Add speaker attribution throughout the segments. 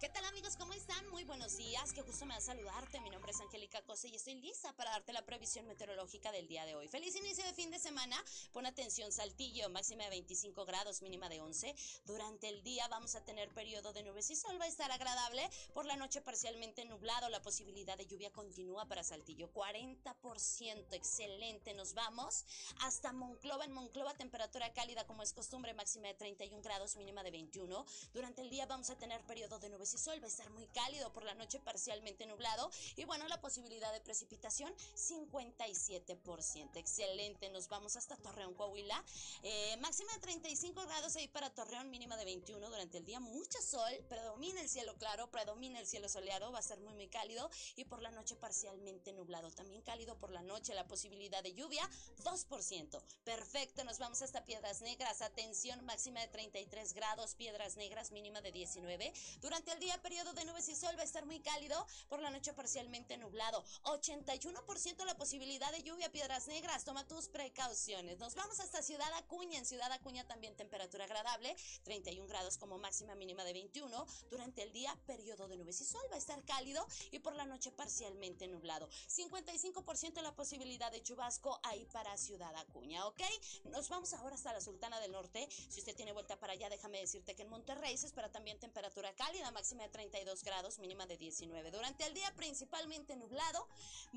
Speaker 1: ¿qué tal amigos? ¿Cómo están? Muy buenos días, qué gusto me da saludarte. Mi nombre es Angélica Cosa y estoy lista para darte la previsión meteorológica del día de hoy. Feliz inicio de fin de semana. Pon atención, Saltillo, máxima de 25 grados, mínima de 11. Durante el día vamos a tener periodo de nubes y sol, va a estar agradable. Por la noche parcialmente nublado, la posibilidad de lluvia continúa para Saltillo. 40%, excelente. Nos vamos hasta Monclova. En Monclova, temperatura cálida como es costumbre, máxima de 31 grados, mínima de 21. Durante el día vamos a tener periodo de nubes y sol, va a estar muy cálido por la noche parcialmente nublado y bueno, la posibilidad de precipitación 57%. Excelente, nos vamos hasta Torreón, Coahuila. Eh, máxima de 35 grados ahí para Torreón, mínima de 21 durante el día, mucho sol, predomina el cielo claro, predomina el cielo soleado, va a ser muy muy cálido y por la noche parcialmente nublado, también cálido por la noche, la posibilidad de lluvia 2%. Perfecto, nos vamos hasta Piedras Negras, atención, máxima de 33 grados, Piedras Negras, mínima de 19. Durante el día, periodo de nubes y sol va a estar muy cálido, por la noche parcialmente nublado. 81% la posibilidad de lluvia, piedras negras. Toma tus precauciones. Nos vamos hasta Ciudad Acuña. En Ciudad Acuña también temperatura agradable, 31 grados como máxima mínima de 21. Durante el día, periodo de nubes y sol va a estar cálido y por la noche parcialmente nublado. 55% la posibilidad de chubasco ahí para Ciudad Acuña, ¿ok? Nos vamos ahora hasta la Sultana del Norte. Si usted tiene vuelta para allá, déjame decirte que en Monterrey se espera también temperatura cálida la máxima de 32 grados, mínima de 19. Durante el día principalmente nublado,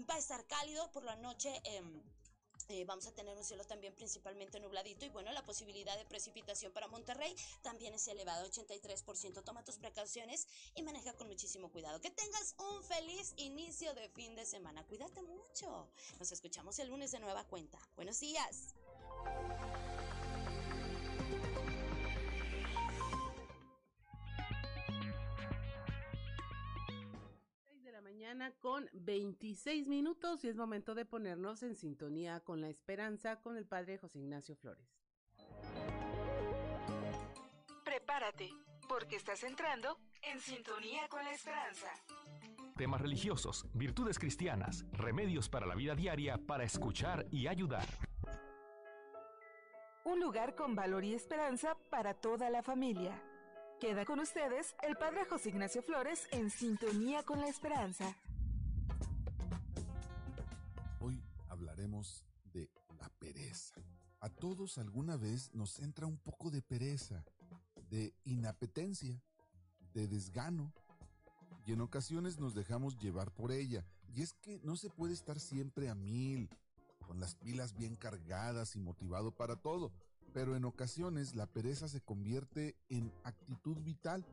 Speaker 1: va a estar cálido por la noche. Em, eh, vamos a tener un cielo también principalmente nubladito y bueno, la posibilidad de precipitación para Monterrey también es elevada, 83%. Toma tus precauciones y maneja con muchísimo cuidado. Que tengas un feliz inicio de fin de semana. Cuídate mucho. Nos escuchamos el lunes de nueva cuenta. Buenos días.
Speaker 2: Con 26 minutos y es momento de ponernos en sintonía con la esperanza con el Padre José Ignacio Flores.
Speaker 3: Prepárate, porque estás entrando en sintonía con la esperanza.
Speaker 4: Temas religiosos, virtudes cristianas, remedios para la vida diaria para escuchar y ayudar.
Speaker 3: Un lugar con valor y esperanza para toda la familia. Queda con ustedes el Padre José Ignacio Flores en sintonía con la esperanza.
Speaker 5: Hoy hablaremos de la pereza. A todos alguna vez nos entra un poco de pereza, de inapetencia, de desgano, y en ocasiones nos dejamos llevar por ella. Y es que no se puede estar siempre a mil, con las pilas bien cargadas y motivado para todo pero en ocasiones la pereza se convierte en actitud vital.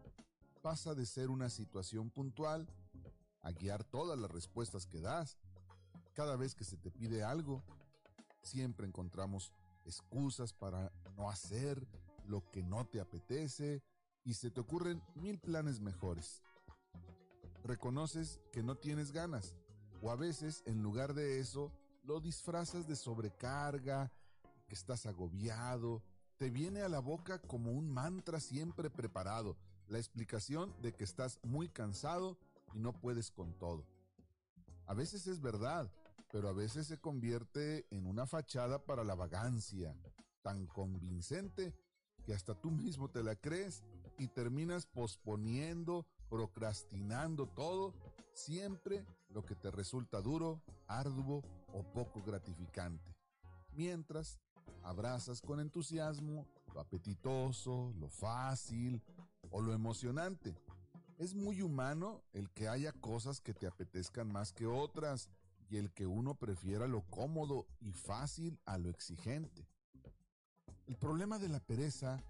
Speaker 5: Pasa de ser una situación puntual a guiar todas las respuestas que das. Cada vez que se te pide algo, siempre encontramos excusas para no hacer lo que no te apetece y se te ocurren mil planes mejores. Reconoces que no tienes ganas o a veces en lugar de eso lo disfrazas de sobrecarga, que estás agobiado, te viene a la boca como un mantra siempre preparado, la explicación de que estás muy cansado y no puedes con todo. A veces es verdad, pero a veces se convierte en una fachada para la vagancia, tan convincente que hasta tú mismo te la crees y terminas posponiendo, procrastinando todo, siempre lo que te resulta duro, arduo o poco gratificante. Mientras abrazas con entusiasmo lo apetitoso, lo fácil o lo emocionante. Es muy humano el que haya cosas que te apetezcan más que otras y el que uno prefiera lo cómodo y fácil a lo exigente. El problema de la pereza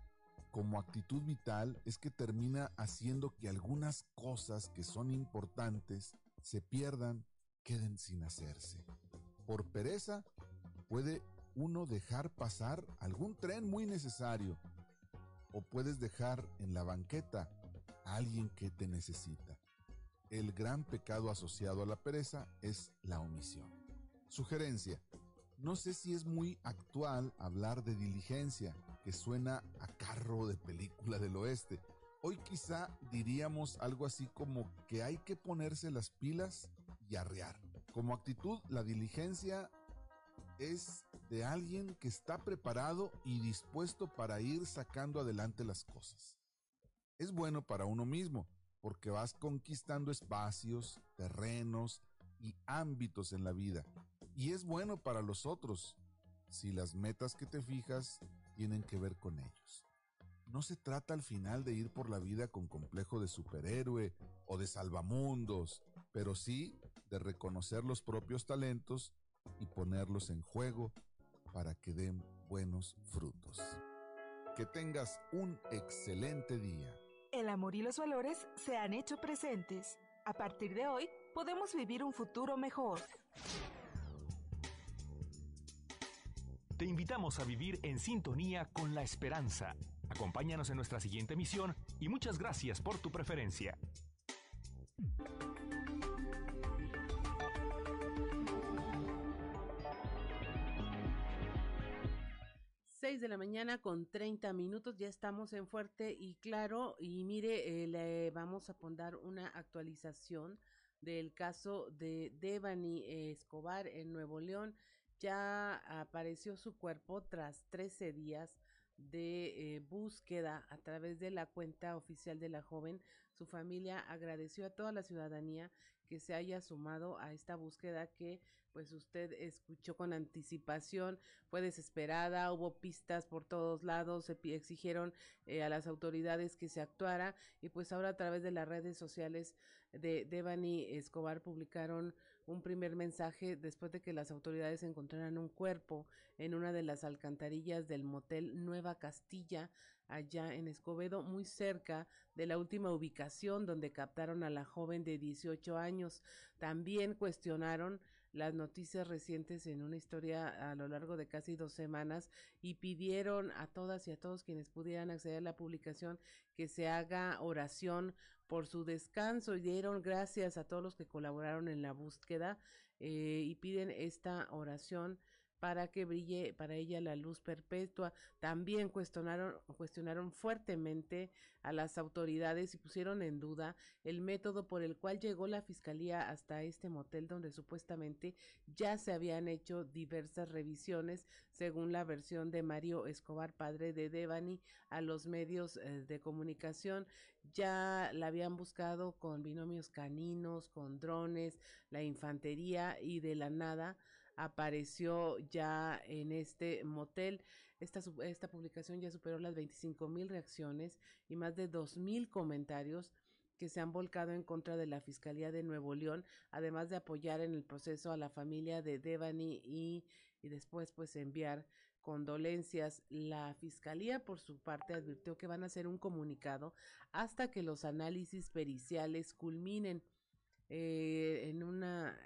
Speaker 5: como actitud vital es que termina haciendo que algunas cosas que son importantes se pierdan, queden sin hacerse. Por pereza puede uno dejar pasar algún tren muy necesario o puedes dejar en la banqueta a alguien que te necesita. El gran pecado asociado a la pereza es la omisión. Sugerencia. No sé si es muy actual hablar de diligencia, que suena a carro de película del oeste. Hoy quizá diríamos algo así como que hay que ponerse las pilas y arrear Como actitud, la diligencia es de alguien que está preparado y dispuesto para ir sacando adelante las cosas. Es bueno para uno mismo, porque vas conquistando espacios, terrenos y ámbitos en la vida. Y es bueno para los otros, si las metas que te fijas tienen que ver con ellos. No se trata al final de ir por la vida con complejo de superhéroe o de salvamundos, pero sí de reconocer los propios talentos y ponerlos en juego para que den buenos frutos. Que tengas un excelente día.
Speaker 3: El amor y los valores se han hecho presentes. A partir de hoy, podemos vivir un futuro mejor.
Speaker 4: Te invitamos a vivir en sintonía con la esperanza. Acompáñanos en nuestra siguiente misión y muchas gracias por tu preferencia.
Speaker 2: De la mañana con 30 minutos, ya estamos en fuerte y claro y mire, eh, le vamos a poner una actualización del caso de Devani Escobar en Nuevo León. Ya apareció su cuerpo tras 13 días de eh, búsqueda a través de la cuenta oficial de la joven. Su familia agradeció a toda la ciudadanía que se haya sumado a esta búsqueda que pues usted escuchó con anticipación, fue desesperada, hubo pistas por todos lados, se exigieron eh, a las autoridades que se actuara y pues ahora a través de las redes sociales de Devani Escobar publicaron un primer mensaje después de que las autoridades encontraran un cuerpo en una de las alcantarillas del motel Nueva Castilla, allá en Escobedo, muy cerca de la última ubicación donde captaron a la joven de 18 años. También cuestionaron las noticias recientes en una historia a lo largo de casi dos semanas y pidieron a todas y a todos quienes pudieran acceder a la publicación que se haga oración por su descanso y dieron gracias a todos los que colaboraron en la búsqueda eh, y piden esta oración para que brille para ella la luz perpetua. También cuestionaron, cuestionaron fuertemente a las autoridades y pusieron en duda el método por el cual llegó la fiscalía hasta este motel donde supuestamente ya se habían hecho diversas revisiones, según la versión de Mario Escobar, padre de Devani, a los medios eh, de comunicación. Ya la habían buscado con binomios caninos, con drones, la infantería y de la nada apareció ya en este motel. Esta, esta publicación ya superó las 25 mil reacciones y más de 2 mil comentarios que se han volcado en contra de la Fiscalía de Nuevo León, además de apoyar en el proceso a la familia de Devani y, y después pues enviar condolencias. La Fiscalía por su parte advirtió que van a hacer un comunicado hasta que los análisis periciales culminen. Eh, en una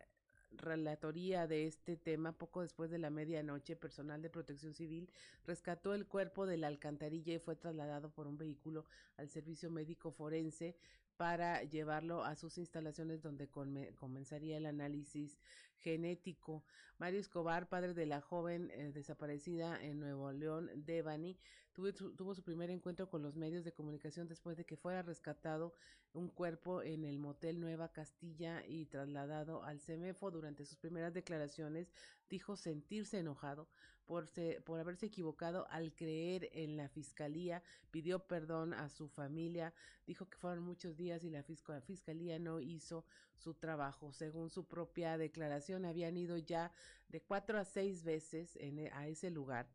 Speaker 2: relatoría de este tema, poco después de la medianoche, personal de protección civil rescató el cuerpo de la alcantarilla y fue trasladado por un vehículo al servicio médico forense para llevarlo a sus instalaciones donde comenzaría el análisis genético. Mario Escobar, padre de la joven eh, desaparecida en Nuevo León, Devani, tuvo su primer encuentro con los medios de comunicación después de que fuera rescatado un cuerpo en el motel Nueva Castilla y trasladado al CEMEFO. Durante sus primeras declaraciones dijo sentirse enojado por, por haberse equivocado al creer en la fiscalía, pidió perdón a su familia, dijo que fueron muchos días y la fiscalía no hizo su trabajo. Según su propia declaración, habían ido ya de cuatro a seis veces e, a ese lugar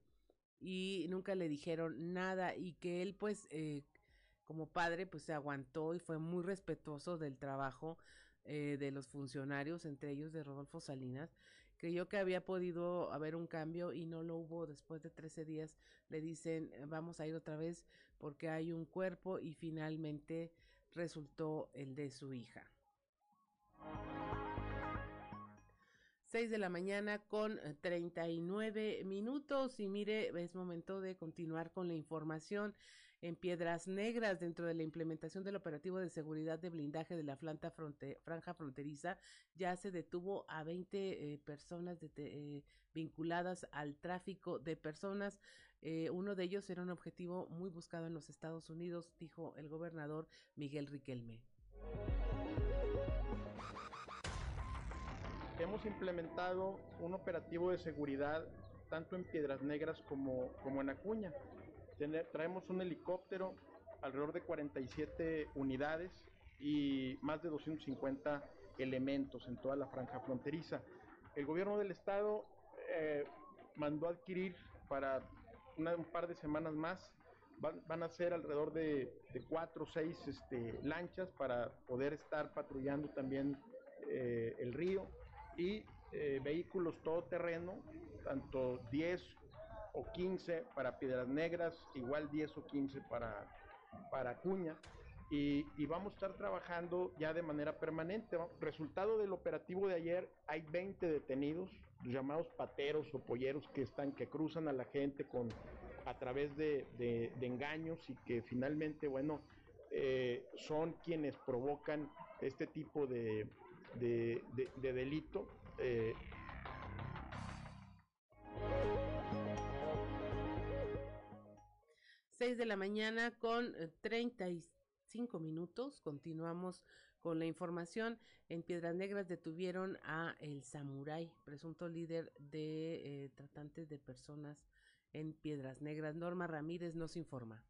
Speaker 2: y nunca le dijeron nada y que él pues eh, como padre pues se aguantó y fue muy respetuoso del trabajo eh, de los funcionarios, entre ellos de Rodolfo Salinas. Creyó que había podido haber un cambio y no lo hubo después de 13 días. Le dicen vamos a ir otra vez porque hay un cuerpo y finalmente resultó el de su hija. 6 de la mañana con 39 eh, minutos y mire, es momento de continuar con la información en Piedras Negras dentro de la implementación del operativo de seguridad de blindaje de la franja fronteriza. Ya se detuvo a 20 eh, personas eh, vinculadas al tráfico de personas. uno de ellos era un objetivo muy buscado en los Estados Unidos, dijo el gobernador Miguel Riquelme.
Speaker 6: Hemos implementado un operativo de seguridad tanto en Piedras Negras como, en Acuña. traemos un helicóptero, alrededor de 47 unidades y más de 250 elementos en toda la franja fronteriza. El gobierno del estado eh, mandó adquirir para un par de semanas más, van, a ser alrededor de, cuatro o seis este, lanchas para poder estar patrullando también eh, el río y eh, vehículos todoterreno, tanto 10 o 15 para Piedras Negras, igual 10 o 15 para, para Cuña. Y, y, vamos a estar trabajando ya de manera permanente. Resultado del operativo de ayer, hay 20 detenidos, llamados pateros o polleros que están, que cruzan a la gente con a través de, de, engaños y que finalmente, bueno, eh, son quienes provocan este tipo de, de, delito. Eh.
Speaker 2: Seis de la mañana con 35 minutos. Continuamos con la información, en Piedras Negras detuvieron a el samurái, presunto líder de eh, tratantes de personas en Piedras Negras. Norma Ramírez nos informa.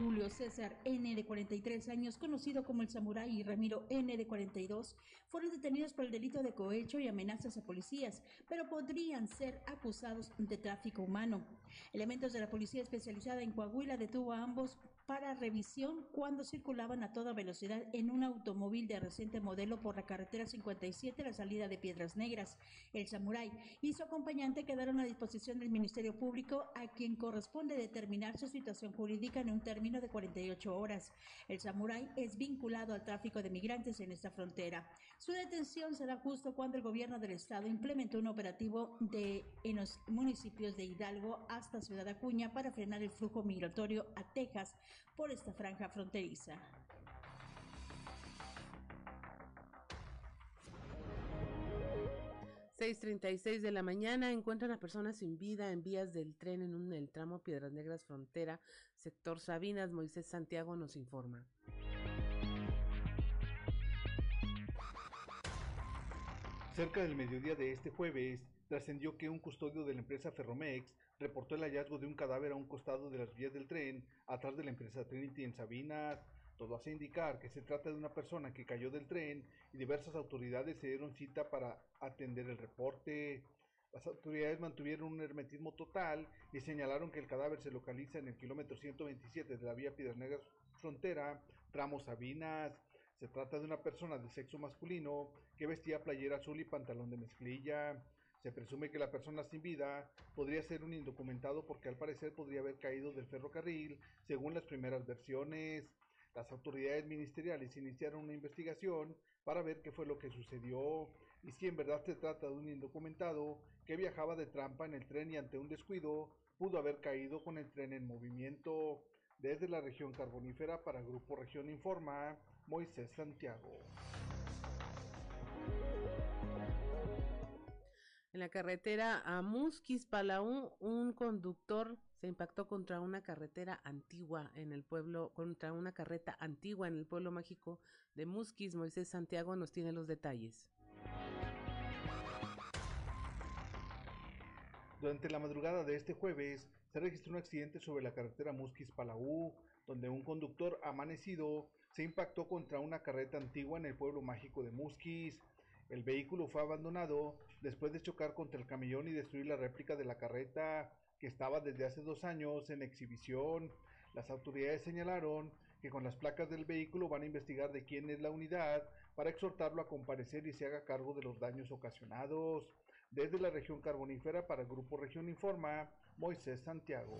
Speaker 7: Julio César N de 43 años, conocido como el Samurái, y Ramiro N de 42, fueron detenidos por el delito de cohecho y amenazas a policías, pero podrían ser acusados de tráfico humano. Elementos de la policía especializada en Coahuila detuvo a ambos para revisión cuando circulaban a toda velocidad en un automóvil de reciente modelo por la carretera 57 a la salida de Piedras Negras. El Samurai y su acompañante quedaron a disposición del Ministerio Público a quien corresponde determinar su situación jurídica en un término de 48 horas. El Samurai es vinculado al tráfico de migrantes en esta frontera. Su detención será justo cuando el gobierno del estado implementó un operativo de, en los municipios de Hidalgo hasta Ciudad Acuña para frenar el flujo migratorio a Texas por esta franja fronteriza.
Speaker 2: seis de la mañana encuentran a personas sin vida en vías del tren en un, el tramo Piedras Negras Frontera, sector Sabinas. Moisés Santiago nos informa.
Speaker 8: Cerca del mediodía de este jueves, trascendió que un custodio de la empresa Ferromex reportó el hallazgo de un cadáver a un costado de las vías del tren, atrás de la empresa Trinity en Sabinas. Todo hace indicar que se trata de una persona que cayó del tren y diversas autoridades se dieron cita para atender el reporte. Las autoridades mantuvieron un hermetismo total y señalaron que el cadáver se localiza en el kilómetro 127 de la vía Piedras Negras Frontera, tramo Sabinas. Se trata de una persona de sexo masculino que vestía playera azul y pantalón de mezclilla. Se presume que la persona sin vida podría ser un indocumentado porque al parecer podría haber caído del ferrocarril, según las primeras versiones. Las autoridades ministeriales iniciaron una investigación para ver qué fue lo que sucedió y si en verdad se trata de un indocumentado que viajaba de trampa en el tren y ante un descuido pudo haber caído con el tren en movimiento. Desde la región carbonífera para Grupo Región Informa, Moisés Santiago.
Speaker 2: En la carretera a Musquis, Palau, un conductor se impactó contra una carretera antigua en el pueblo, contra una carreta antigua en el pueblo mágico de Musquis. Moisés Santiago nos tiene los detalles.
Speaker 8: Durante la madrugada de este jueves se registró un accidente sobre la carretera Musquis-Palau, donde un conductor amanecido se impactó contra una carreta antigua en el pueblo mágico de Musquis. El vehículo fue abandonado después de chocar contra el camellón y destruir la réplica de la carreta que estaba desde hace dos años en exhibición. Las autoridades señalaron que con las placas del vehículo van a investigar de quién es la unidad para exhortarlo a comparecer y se haga cargo de los daños ocasionados. Desde la región carbonífera para el Grupo Región Informa, Moisés Santiago.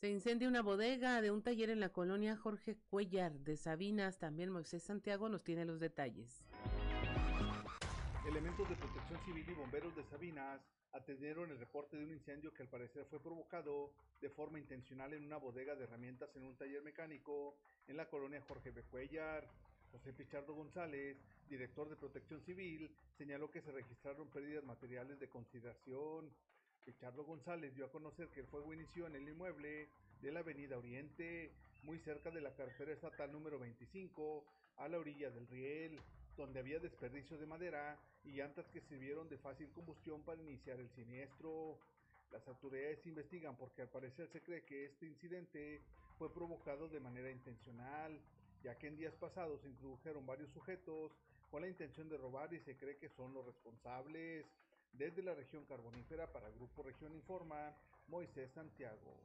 Speaker 2: Se incendia una bodega de un taller en la colonia Jorge Cuellar de Sabinas. También Moisés Santiago nos tiene los detalles.
Speaker 8: Elementos de protección civil y bomberos de Sabinas atendieron el reporte de un incendio que al parecer fue provocado de forma intencional en una bodega de herramientas en un taller mecánico en la colonia Jorge Cuellar. José Pichardo González, director de Protección Civil, señaló que se registraron pérdidas materiales de consideración Ricardo González dio a conocer que el fuego inició en el inmueble de la Avenida Oriente. muy cerca de la carretera estatal número 25, a la orilla del riel, donde había desperdicio de madera y llantas que sirvieron de fácil combustión para iniciar el siniestro. Las autoridades investigan porque al parecer se cree que este incidente fue provocado de manera intencional, ya que en días pasados introdujeron varios sujetos con la intención de robar y se cree que son los responsables. Desde la región carbonífera para Grupo Región Informa, Moisés Santiago.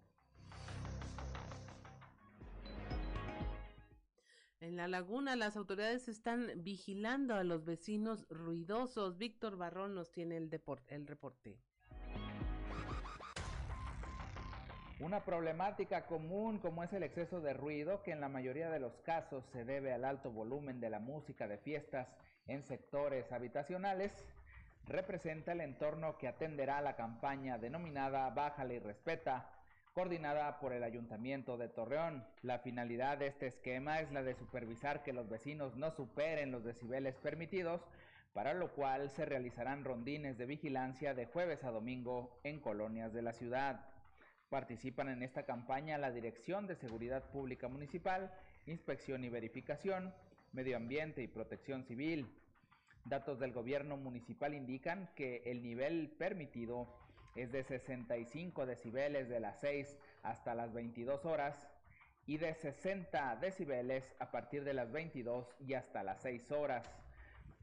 Speaker 2: En la laguna las autoridades están vigilando a los vecinos ruidosos. Víctor Barrón nos tiene el, el reporte.
Speaker 9: Una problemática común como es el exceso de ruido que en la mayoría de los casos se debe al alto volumen de la música de fiestas en sectores habitacionales, representa el entorno que atenderá la campaña denominada Bájale y Respeta, coordinada por el Ayuntamiento de Torreón. La finalidad de este esquema es la de supervisar que los vecinos no superen los decibeles permitidos, para lo cual se realizarán rondines de vigilancia de jueves a domingo en colonias de la ciudad. Participan en esta campaña la Dirección de Seguridad Pública Municipal, Inspección y Verificación, Medio Ambiente y Protección Civil. Datos del gobierno municipal indican que el nivel permitido es de 65 decibeles de las 6 hasta las 22 horas y de 60 decibeles a partir de las 22 y hasta las 6 horas.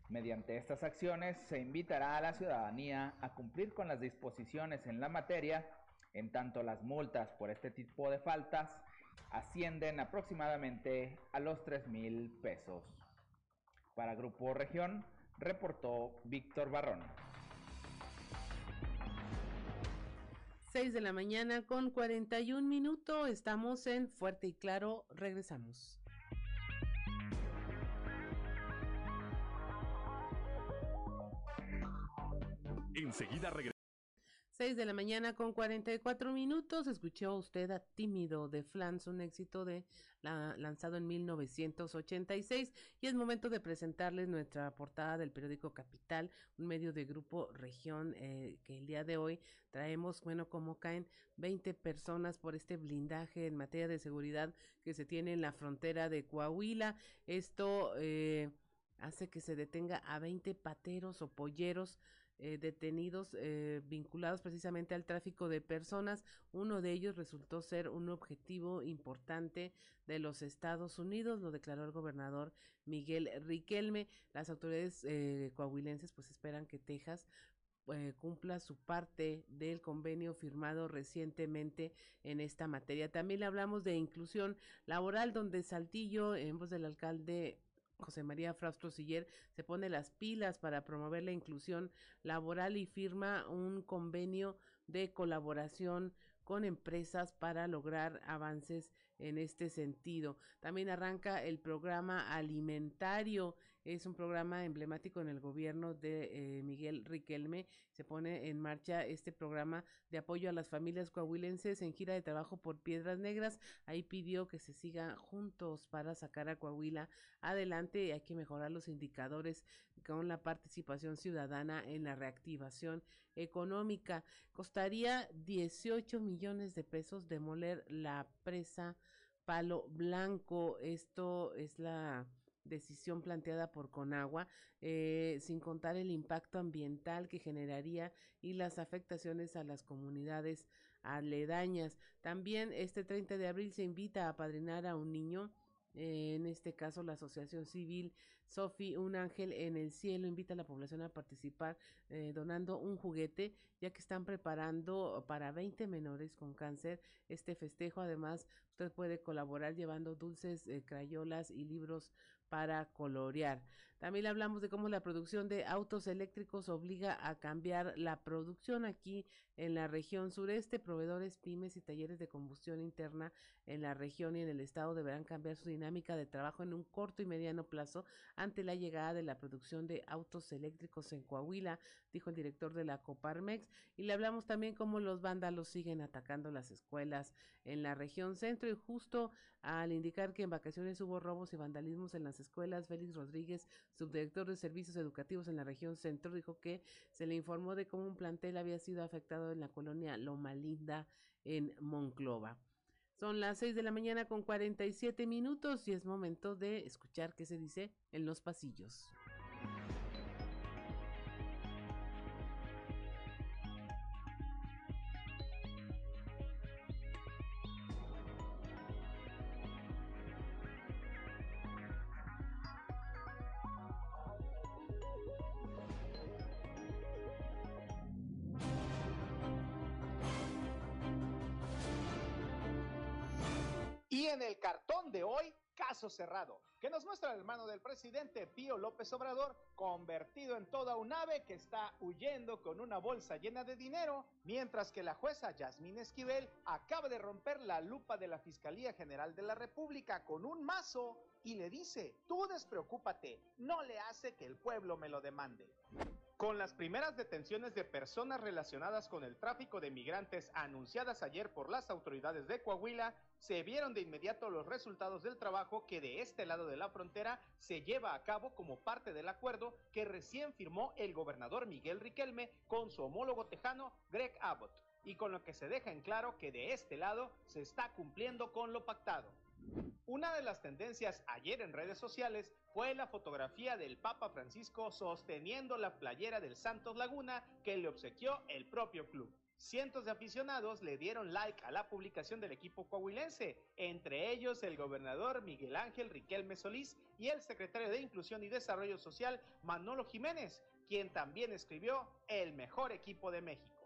Speaker 9: Mediante estas acciones se invitará a la ciudadanía a cumplir con las disposiciones en la materia en tanto, las multas por este tipo de faltas ascienden aproximadamente a los 3 mil pesos. Para Grupo Región, reportó Víctor Barrón.
Speaker 2: 6 de la mañana con 41 minutos. Estamos en Fuerte y Claro. Regresamos.
Speaker 4: Enseguida regresamos.
Speaker 2: 6 de la mañana con 44 minutos. Escuchó usted a Tímido de Flans, un éxito de la, lanzado en 1986. Y es momento de presentarles nuestra portada del periódico Capital, un medio de grupo región eh, que el día de hoy traemos, bueno, como caen 20 personas por este blindaje en materia de seguridad que se tiene en la frontera de Coahuila. Esto eh, hace que se detenga a 20 pateros o polleros eh, detenidos eh, vinculados precisamente al tráfico de personas. Uno de ellos resultó ser un objetivo importante de los Estados Unidos, lo declaró el gobernador Miguel Riquelme. Las autoridades eh, coahuilenses pues esperan que Texas cumpla su parte del convenio firmado recientemente en esta materia. También hablamos de inclusión laboral, donde Saltillo, en voz del alcalde José María Fraustro Siller se pone las pilas para promover la inclusión laboral y firma un convenio de colaboración con empresas para lograr avances en este sentido. También arranca el programa alimentario es un programa emblemático en el gobierno de eh, Miguel Riquelme. Se pone en marcha este programa de apoyo a las familias coahuilenses en gira de trabajo por Piedras Negras. Ahí pidió que se siga juntos para sacar a Coahuila adelante. Hay que mejorar los indicadores con la participación ciudadana en la reactivación económica. Costaría 18 millones de pesos demoler la presa Palo Blanco. Esto es la decisión planteada por Conagua, eh, sin contar el impacto ambiental que generaría y las afectaciones a las comunidades aledañas. También este 30 de abril se invita a padrinar a un niño eh, en este caso la Asociación Civil Sofi, un ángel en el cielo, invita a la población a participar eh, donando un juguete, ya que están preparando para 20 menores con cáncer este festejo. Además, usted puede colaborar llevando dulces, crayolas y libros para colorear. También hablamos de cómo la producción de autos eléctricos obliga a cambiar la producción aquí en la región sureste. Proveedores, pymes y talleres de combustión interna en la región y en el estado deberán cambiar su dinámica de trabajo en un corto y mediano plazo ante la llegada de la producción de autos eléctricos en Coahuila, dijo el director de la Coparmex. Y le hablamos también cómo los vándalos siguen atacando las escuelas en la región centro y justo al indicar que en vacaciones hubo robos y vandalismos en las escuelas, Félix Rodríguez, subdirector de servicios educativos en la región centro, dijo que se le informó de cómo un plantel había sido afectado en la colonia Loma Linda en Monclova. Son las 6 de la mañana con 47 minutos y es momento de escuchar qué se dice en los pasillos.
Speaker 10: Caso cerrado, que nos muestra el hermano del presidente Pío López Obrador convertido en toda un ave que está huyendo con una bolsa llena de dinero, mientras que la jueza Yasmín Esquivel acaba de romper la lupa de la Fiscalía General de la República con un mazo y le dice, tú despreocúpate, no le hace que el pueblo me lo demande. Con las primeras detenciones de personas relacionadas con el tráfico de migrantes anunciadas ayer por las autoridades de Coahuila, se vieron de inmediato los resultados del trabajo que de este lado de la frontera se lleva a cabo como parte del acuerdo que recién firmó el gobernador Miguel Riquelme con su homólogo tejano Greg Abbott, y con lo que se deja en claro que de este lado se está cumpliendo con lo pactado. Una de las tendencias ayer en redes sociales fue la fotografía del Papa Francisco sosteniendo la playera del Santos Laguna que le obsequió el propio club. Cientos de aficionados le dieron like a la publicación del equipo coahuilense, entre ellos el gobernador Miguel Ángel Riquelme Solís y el secretario de Inclusión y Desarrollo Social Manolo Jiménez, quien también escribió el mejor equipo de México.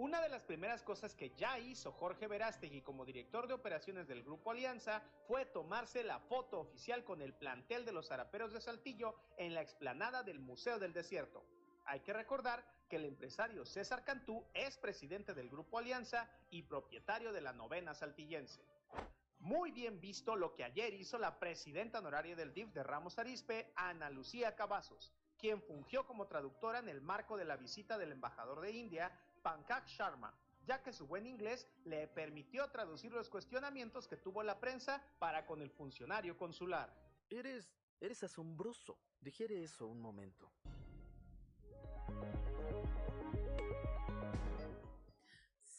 Speaker 10: Una de las primeras cosas que ya hizo Jorge Verástegui como director de operaciones del Grupo Alianza fue tomarse la foto oficial con el plantel de los zaraperos de Saltillo en la explanada del Museo del Desierto. Hay que recordar que el empresario César Cantú es presidente del Grupo Alianza y propietario de la novena saltillense. Muy bien visto lo que ayer hizo la presidenta honoraria del DIF de Ramos Arispe, Ana Lucía Cavazos, quien fungió como traductora en el marco de la visita del embajador de India, Pankaj Sharma, ya que su buen inglés le permitió traducir los cuestionamientos que tuvo la prensa para con el funcionario consular.
Speaker 11: Eres, eres asombroso. Digiere eso un momento.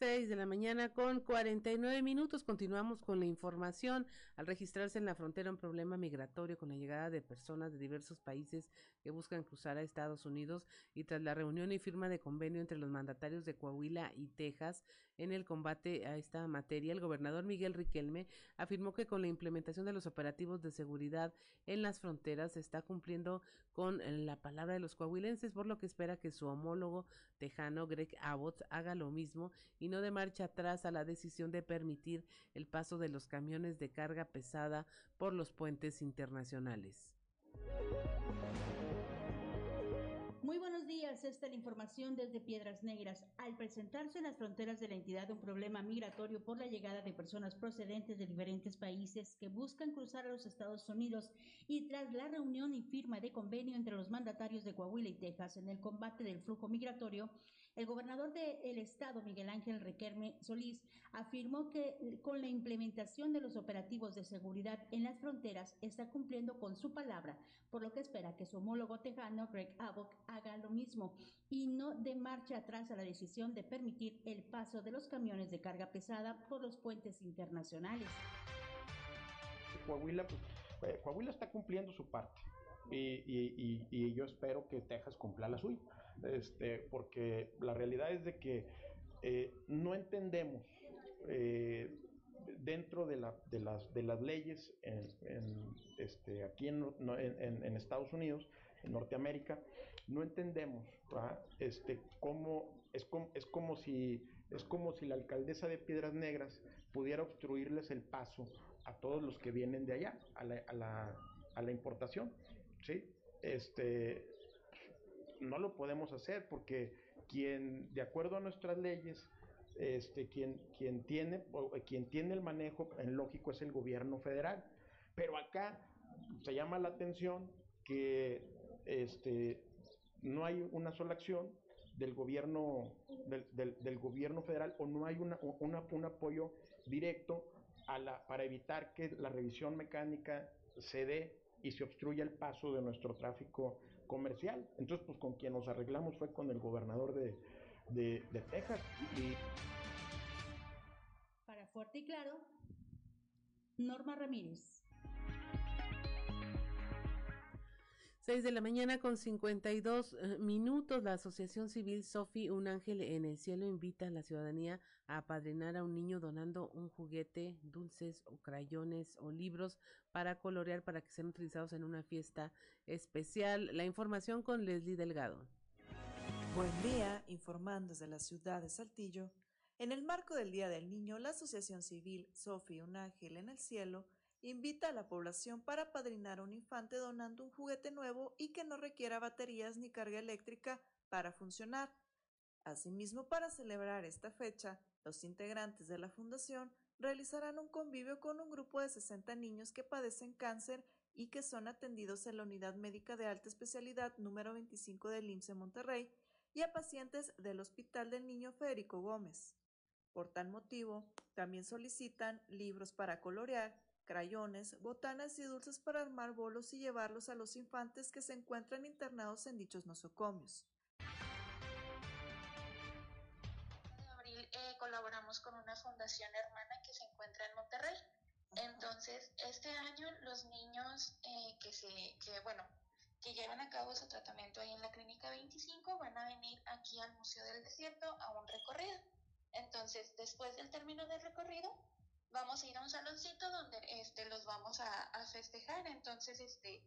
Speaker 2: 6 de la mañana con 49 minutos. Continuamos con la información. Al registrarse en la frontera un problema migratorio con la llegada de personas de diversos países que buscan cruzar a Estados Unidos y tras la reunión y firma de convenio entre los mandatarios de Coahuila y Texas en el combate a esta materia, el gobernador Miguel Riquelme afirmó que con la implementación de los operativos de seguridad en las fronteras se está cumpliendo con la palabra de los coahuilenses, por lo que espera que su homólogo tejano Greg Abbott haga lo mismo y no de marcha atrás a la decisión de permitir el paso de los camiones de carga pesada por los puentes internacionales.
Speaker 7: Muy buenos días, esta es la información desde Piedras Negras. Al presentarse en las fronteras de la entidad un problema migratorio por la llegada de personas procedentes de diferentes países que buscan cruzar a los Estados Unidos y tras la reunión y firma de convenio entre los mandatarios de Coahuila y Texas en el combate del flujo migratorio, el gobernador del estado, Miguel Ángel Requerme Solís, afirmó que con la implementación de los operativos de seguridad en las fronteras está cumpliendo con su palabra, por lo que espera que su homólogo tejano, Greg Abbott, haga lo mismo y no de marcha atrás a la decisión de permitir el paso de los camiones de carga pesada por los puentes internacionales.
Speaker 6: Coahuila, pues, eh, está cumpliendo su parte y yo espero que Texas cumpla la suya este, porque la realidad es de que eh, no entendemos eh, dentro de, la, de, las, de las leyes en, este, aquí en, en, Estados Unidos, en Norteamérica, no entendemos este, cómo es, como, es, como si, es como si la alcaldesa de Piedras Negras pudiera obstruirles el paso a todos los que vienen de allá, a la, a la, a la importación. ¿sí? Este, no lo podemos hacer porque quien, de acuerdo a nuestras leyes, este, quien, quien, tiene, quien tiene el manejo en lógico es el gobierno federal. Pero acá se llama la atención que este, no hay una sola acción del gobierno, del, del, gobierno federal o no hay una, un apoyo directo a la, para evitar que la revisión mecánica se dé y se obstruya el paso de nuestro tráfico comercial. Entonces, pues con quien nos arreglamos fue con el gobernador de, de, Texas. Y...
Speaker 7: Fuerte y Claro, Norma Ramírez.
Speaker 2: 6 de la mañana con 52 eh, minutos, la Asociación Civil Sofi Un Ángel en el Cielo invita a la ciudadanía a apadrinar a un niño donando un juguete, dulces o crayones o libros para colorear para que sean utilizados en una fiesta especial. La información con Leslie Delgado.
Speaker 12: Buen día, informando desde la ciudad de Saltillo. En el marco del Día del Niño, la Asociación Civil Sofi Un Ángel en el Cielo invita a la población para apadrinar a un infante donando un juguete nuevo y que no requiera baterías ni carga eléctrica para funcionar. Asimismo, para celebrar esta fecha, los integrantes de la fundación realizarán un convivio con un grupo de 60 niños que padecen cáncer y que son atendidos en la Unidad Médica de Alta Especialidad número 25 del IMSS Monterrey y a pacientes del Hospital del Niño Federico Gómez. Por tal motivo, también solicitan libros para colorear, crayones, botanas y dulces para armar bolos y llevarlos a los infantes que se encuentran internados en dichos nosocomios.
Speaker 13: En abril eh, colaboramos con una fundación hermana que se encuentra en Monterrey. Entonces, este año los niños eh, que se, que bueno, que llevan a cabo su tratamiento ahí en la Clínica 25 van a venir aquí al Museo del Desierto a un recorrido. Entonces, después del término del recorrido, vamos a ir a un saloncito donde este, los vamos a, a, festejar. Entonces, este,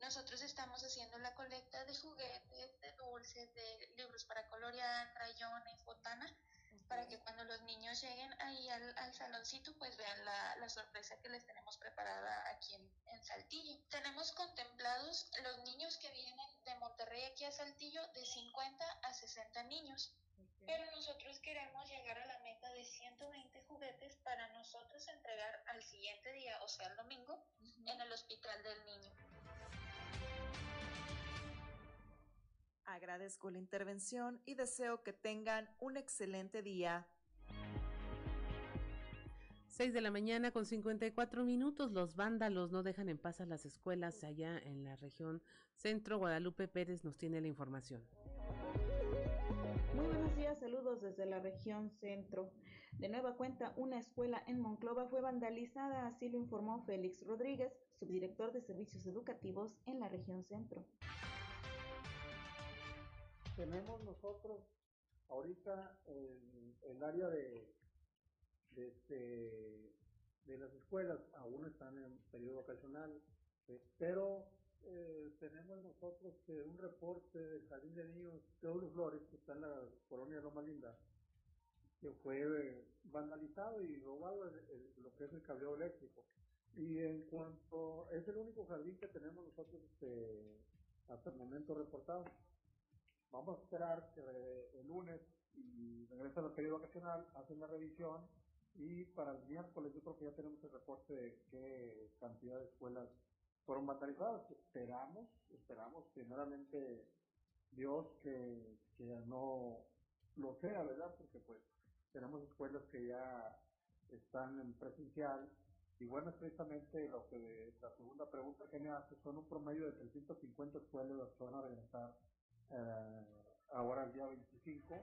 Speaker 13: nosotros estamos haciendo la colecta de juguetes, de dulces, de libros para colorear, crayones, botanas, para que cuando los niños lleguen ahí al, al saloncito, pues vean la, la, sorpresa que les tenemos preparada aquí en, en, Saltillo. Tenemos contemplados los niños que vienen de Monterrey aquí a Saltillo de 50 a 60 niños. Pero nosotros queremos llegar a la meta de 120 juguetes para nosotros entregar al siguiente día, o sea, el domingo, uh -huh. en el Hospital del Niño.
Speaker 12: Agradezco la intervención y deseo que tengan un excelente día.
Speaker 2: 6 de la mañana con 54 minutos, los vándalos no dejan en paz a las escuelas allá en la región centro. Guadalupe Pérez nos tiene la información.
Speaker 14: Muy buenos días, saludos desde la región centro. De nueva cuenta, una escuela en Monclova fue vandalizada, así lo informó Félix Rodríguez, subdirector de servicios educativos en la región centro.
Speaker 15: Tenemos nosotros ahorita el, el área de, de, este, de, las escuelas, aún están en periodo vacacional, eh, pero eh, tenemos nosotros que un reporte del Jardín de Niños Teodoro Flores, que está en la colonia Loma Linda, que fue eh, vandalizado y robado el, lo que es el cableo eléctrico. Y en cuanto, es el único jardín que tenemos nosotros este, hasta el momento reportado. Vamos a esperar que el lunes y regresa al periodo vacacional, hacen la revisión y para el miércoles yo creo que ya tenemos el reporte de qué cantidad de escuelas fueron vandalizadas. Esperamos, esperamos primeramente Dios que, que no lo sea, ¿verdad? Porque pues tenemos escuelas que ya están en presencial y bueno, precisamente lo que la segunda pregunta que me hace, son un promedio de 350 escuelas las que van a regresar eh, ahora el día 25.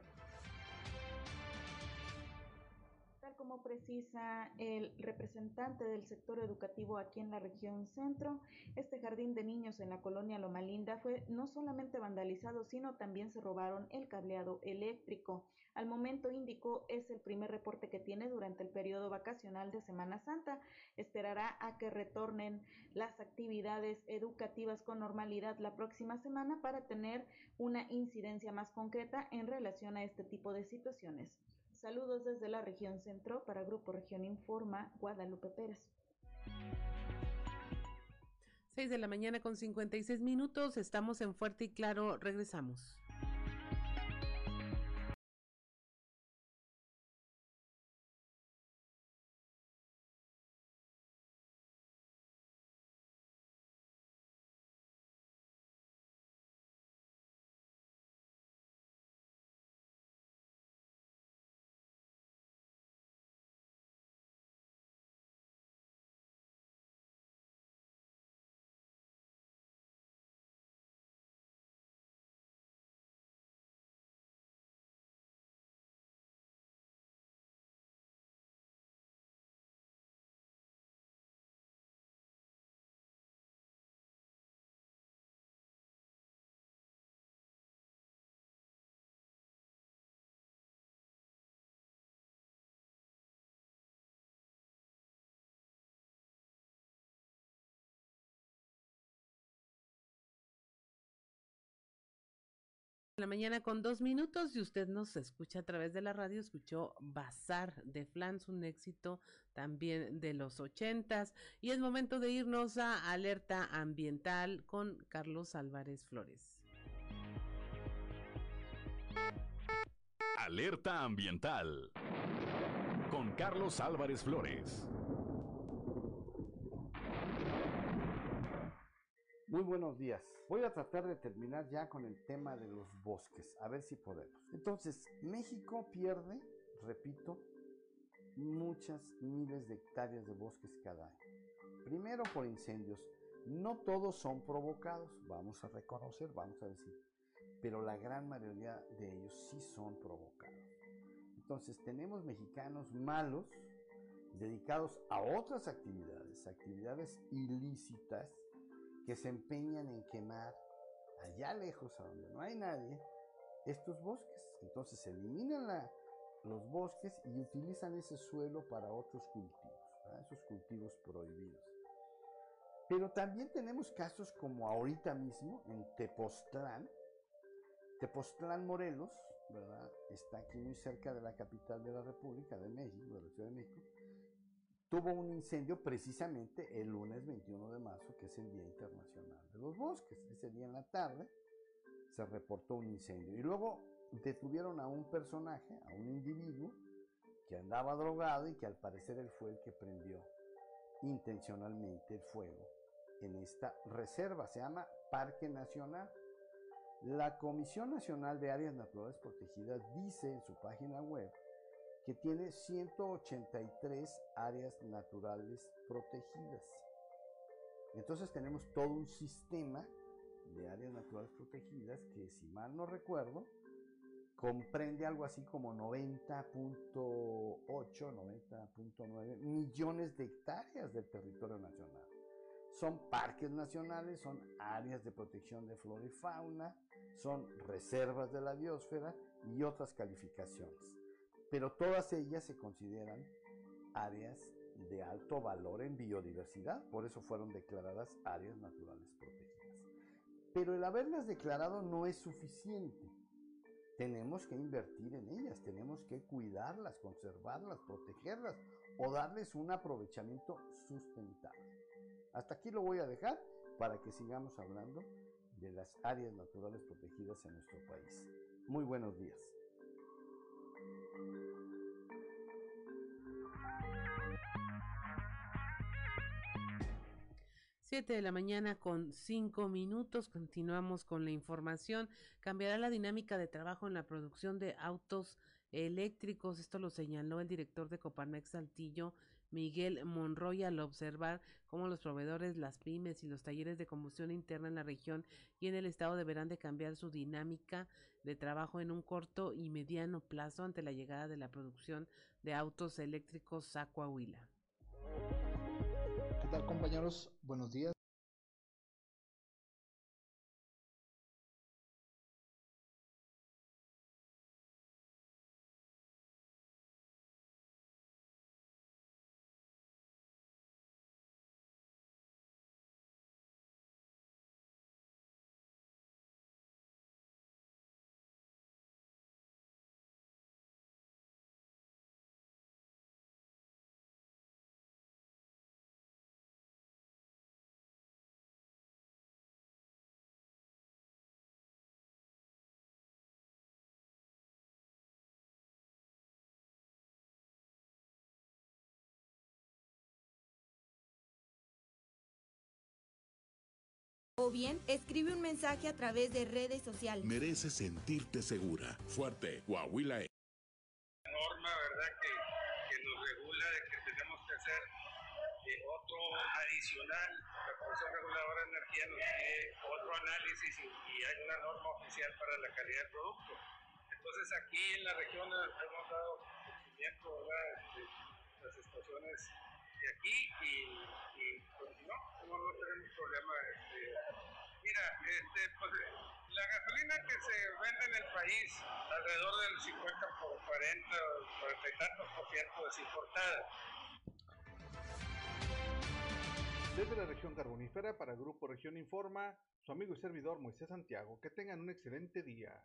Speaker 14: Como precisa el representante del sector educativo aquí en la región centro, este jardín de niños en la colonia Loma Linda fue no solamente vandalizado, sino también se robaron el cableado eléctrico. Al momento indicó es el primer reporte que tiene durante el periodo vacacional de Semana Santa. Esperará a que retornen las actividades educativas con normalidad la próxima semana para tener una incidencia más concreta en relación a este tipo de situaciones. Saludos desde la región centro para Grupo Región Informa, Guadalupe Pérez.
Speaker 2: 6 de la mañana con 56 minutos, estamos en Fuerte y Claro, regresamos. La mañana con dos minutos y usted nos escucha a través de la radio, escuchó Bazar de Flans, un éxito también de los ochentas. Y es momento de irnos a Alerta Ambiental con Carlos Álvarez Flores.
Speaker 4: Alerta Ambiental con Carlos Álvarez Flores.
Speaker 16: Muy buenos días. Voy a tratar de terminar ya con el tema de los bosques, a ver si podemos. Entonces, México pierde, repito, muchas miles de hectáreas de bosques cada año. Primero por incendios. No todos son provocados, vamos a reconocer, vamos a decir, pero la gran mayoría de ellos sí son provocados. Entonces tenemos mexicanos malos dedicados a otras actividades, actividades ilícitas, que se empeñan en quemar allá lejos, a donde no hay nadie, estos bosques. Entonces eliminan los bosques y utilizan ese suelo para otros cultivos, esos cultivos prohibidos. Pero también tenemos casos como ahorita mismo en Tepoztlán, Tepoztlán Morelos, ¿verdad? Está aquí muy cerca de la capital de la República, de México, de la Ciudad de México, tuvo un incendio precisamente el lunes 21 de marzo, que es el Día Internacional de los Bosques. Ese día en la tarde se reportó un incendio. Y luego detuvieron a un personaje, a un individuo, que andaba drogado y que al parecer él fue el que prendió intencionalmente el fuego en esta reserva. Se llama Parque Nacional. La Comisión Nacional de Áreas Naturales Protegidas dice en su página web que tiene 183 áreas naturales protegidas. Entonces tenemos todo un sistema de áreas naturales protegidas que, si mal no recuerdo, comprende algo así como 90.8, 90.9 millones de hectáreas del territorio nacional. Son parques nacionales, son áreas de protección de flora y fauna, son reservas de la biosfera y otras calificaciones pero todas ellas se consideran áreas de alto valor en biodiversidad, por eso fueron declaradas áreas naturales protegidas. Pero el haberlas declarado no es suficiente. Tenemos que invertir en ellas, tenemos que cuidarlas, conservarlas, protegerlas o darles un aprovechamiento sustentable. Hasta aquí lo voy a dejar para que sigamos hablando de las áreas naturales protegidas en nuestro país. Muy buenos días.
Speaker 2: 7 de la mañana con 5 minutos. Continuamos con la información. Cambiará la dinámica de trabajo en la producción de autos eléctricos. Esto lo señaló el director de Coparmex Saltillo, Miguel Monroy, al observar cómo los proveedores, las pymes y los talleres de combustión interna en la región y en el estado deberán de cambiar su dinámica de trabajo en un corto y mediano plazo ante la llegada de la producción de autos eléctricos a Coahuila
Speaker 17: tal compañeros? Buenos días.
Speaker 18: O bien, escribe un mensaje a través de redes sociales.
Speaker 19: Mereces sentirte segura. Fuerte, Coahuila.
Speaker 20: Norma, ¿verdad? Que, que nos regula de que tenemos que hacer eh, otro adicional. La Comisión Reguladora de Energía nos pide otro análisis y, y, hay una norma oficial para la calidad del producto. Entonces aquí en la región hemos dado cumplimiento, ¿verdad? De las estaciones de aquí y, y pues no, no, no tenemos problema. Este, mira, este, pues, la gasolina que se vende en el país, alrededor del 50 por 40, 40 y tantos por ciento es importada.
Speaker 8: Desde la región carbonífera para el Grupo Región Informa, su amigo y servidor Moisés Santiago. Que tengan un excelente día.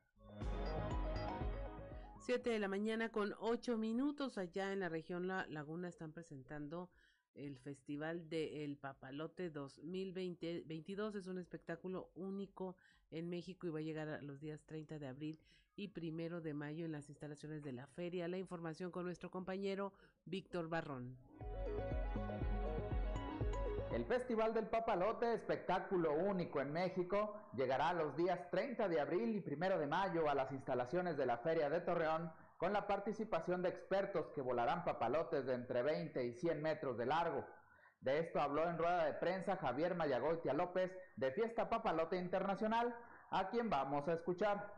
Speaker 2: 7 de la mañana con 8 minutos allá en la región La Laguna están presentando el Festival de El Papalote 2022. Es un espectáculo único en México y va a llegar a los días 30 de abril y primero de mayo en las instalaciones de la feria. La información con nuestro compañero Víctor Barrón.
Speaker 9: El Festival del Papalote, espectáculo único en México, llegará los días 30 de abril y 1 de mayo a las instalaciones de la Feria de Torreón con la participación de expertos que volarán papalotes de entre 20 y 100 metros de largo. De esto habló en rueda de prensa Javier Mayagoitia López de Fiesta Papalote Internacional, a quien vamos a escuchar.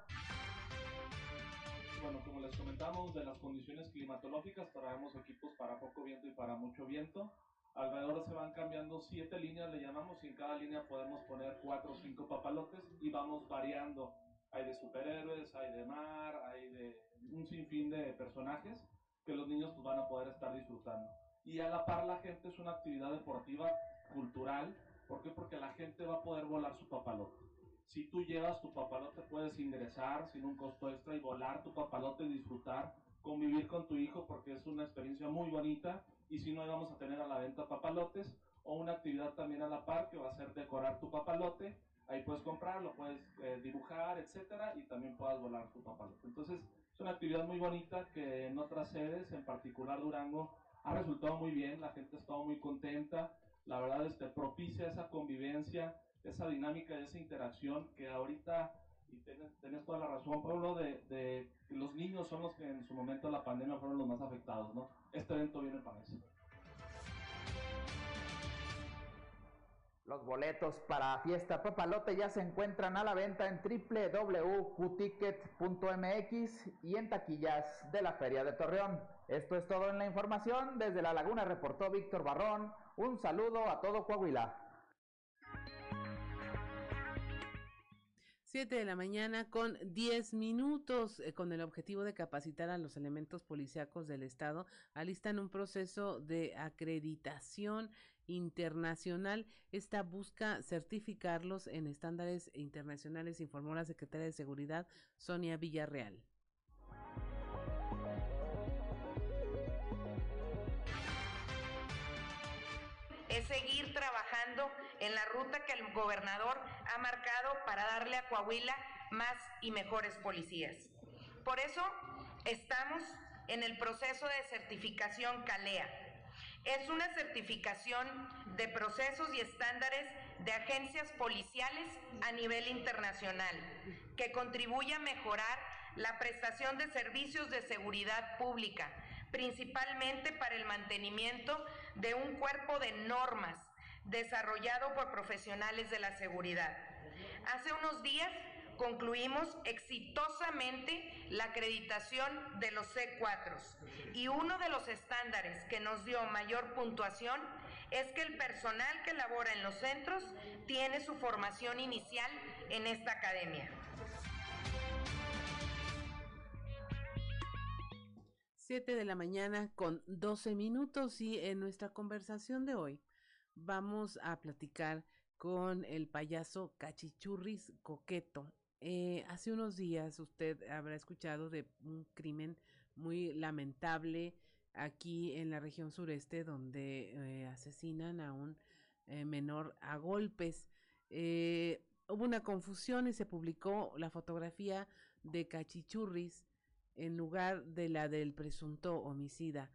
Speaker 21: Bueno, como les comentamos, de las condiciones climatológicas traemos equipos para poco viento y para mucho viento alrededor se van cambiando siete líneas, le llamamos, y en cada línea podemos poner cuatro o cinco papalotes y vamos variando. Hay de superhéroes, hay de mar, hay de un sinfín de personajes que los niños pues, van a poder estar disfrutando. Y a la par la gente es una actividad deportiva cultural. ¿Por qué? Porque la gente va a poder volar su papalote. Si tú llevas tu papalote puedes ingresar sin un costo extra y volar tu papalote y disfrutar, convivir con tu hijo porque es una experiencia muy bonita y si no vamos a tener a la venta papalotes o una actividad también a la par que va a ser decorar tu papalote. Ahí puedes comprarlo, puedes eh, dibujar, etcétera, y también puedas volar tu papalote. Entonces, es una actividad muy bonita que en otras sedes, en particular Durango, ha resultado muy bien, la gente ha estado muy contenta, la verdad este, propicia esa convivencia, esa dinámica y esa interacción que ahorita, y tienes, toda la razón, Pablo, de, de, los niños son los que en su momento de la pandemia fueron los más afectados, ¿no? este evento viene para eso.
Speaker 9: Los boletos para Fiesta Papalote ya se encuentran a la venta en www.qticket.mx y en taquillas de la Feria de Torreón. Esto es todo en la información. Desde La Laguna reportó Víctor Barrón. Un saludo a todo Coahuila.
Speaker 2: 7 de la mañana con 10 minutos eh, con el objetivo de capacitar a los elementos policíacos del Estado. Alistan un proceso de acreditación internacional. Esta busca certificarlos en estándares internacionales, informó la secretaria de Seguridad Sonia Villarreal.
Speaker 22: Es seguir trabajando en la ruta que el gobernador ha marcado para darle a Coahuila más y mejores policías. Por eso estamos en el proceso de certificación CALEA. Es una certificación de procesos y estándares de agencias policiales a nivel internacional que contribuye a mejorar la prestación de servicios de seguridad pública, principalmente para el mantenimiento de un cuerpo de normas desarrollado por profesionales de la seguridad. Hace unos días concluimos exitosamente la acreditación de los C4 y uno de los estándares que nos dio mayor puntuación es que el personal que labora en los centros tiene su formación inicial en esta academia.
Speaker 2: 7 de la mañana con 12 minutos y en nuestra conversación de hoy vamos a platicar con el payaso Cachichurris Coqueto. Eh, hace unos días usted habrá escuchado de un crimen muy lamentable aquí en la región sureste donde eh, asesinan a un eh, menor a golpes. hubo una confusión y se publicó la fotografía de Cachichurris en lugar de la del presunto homicida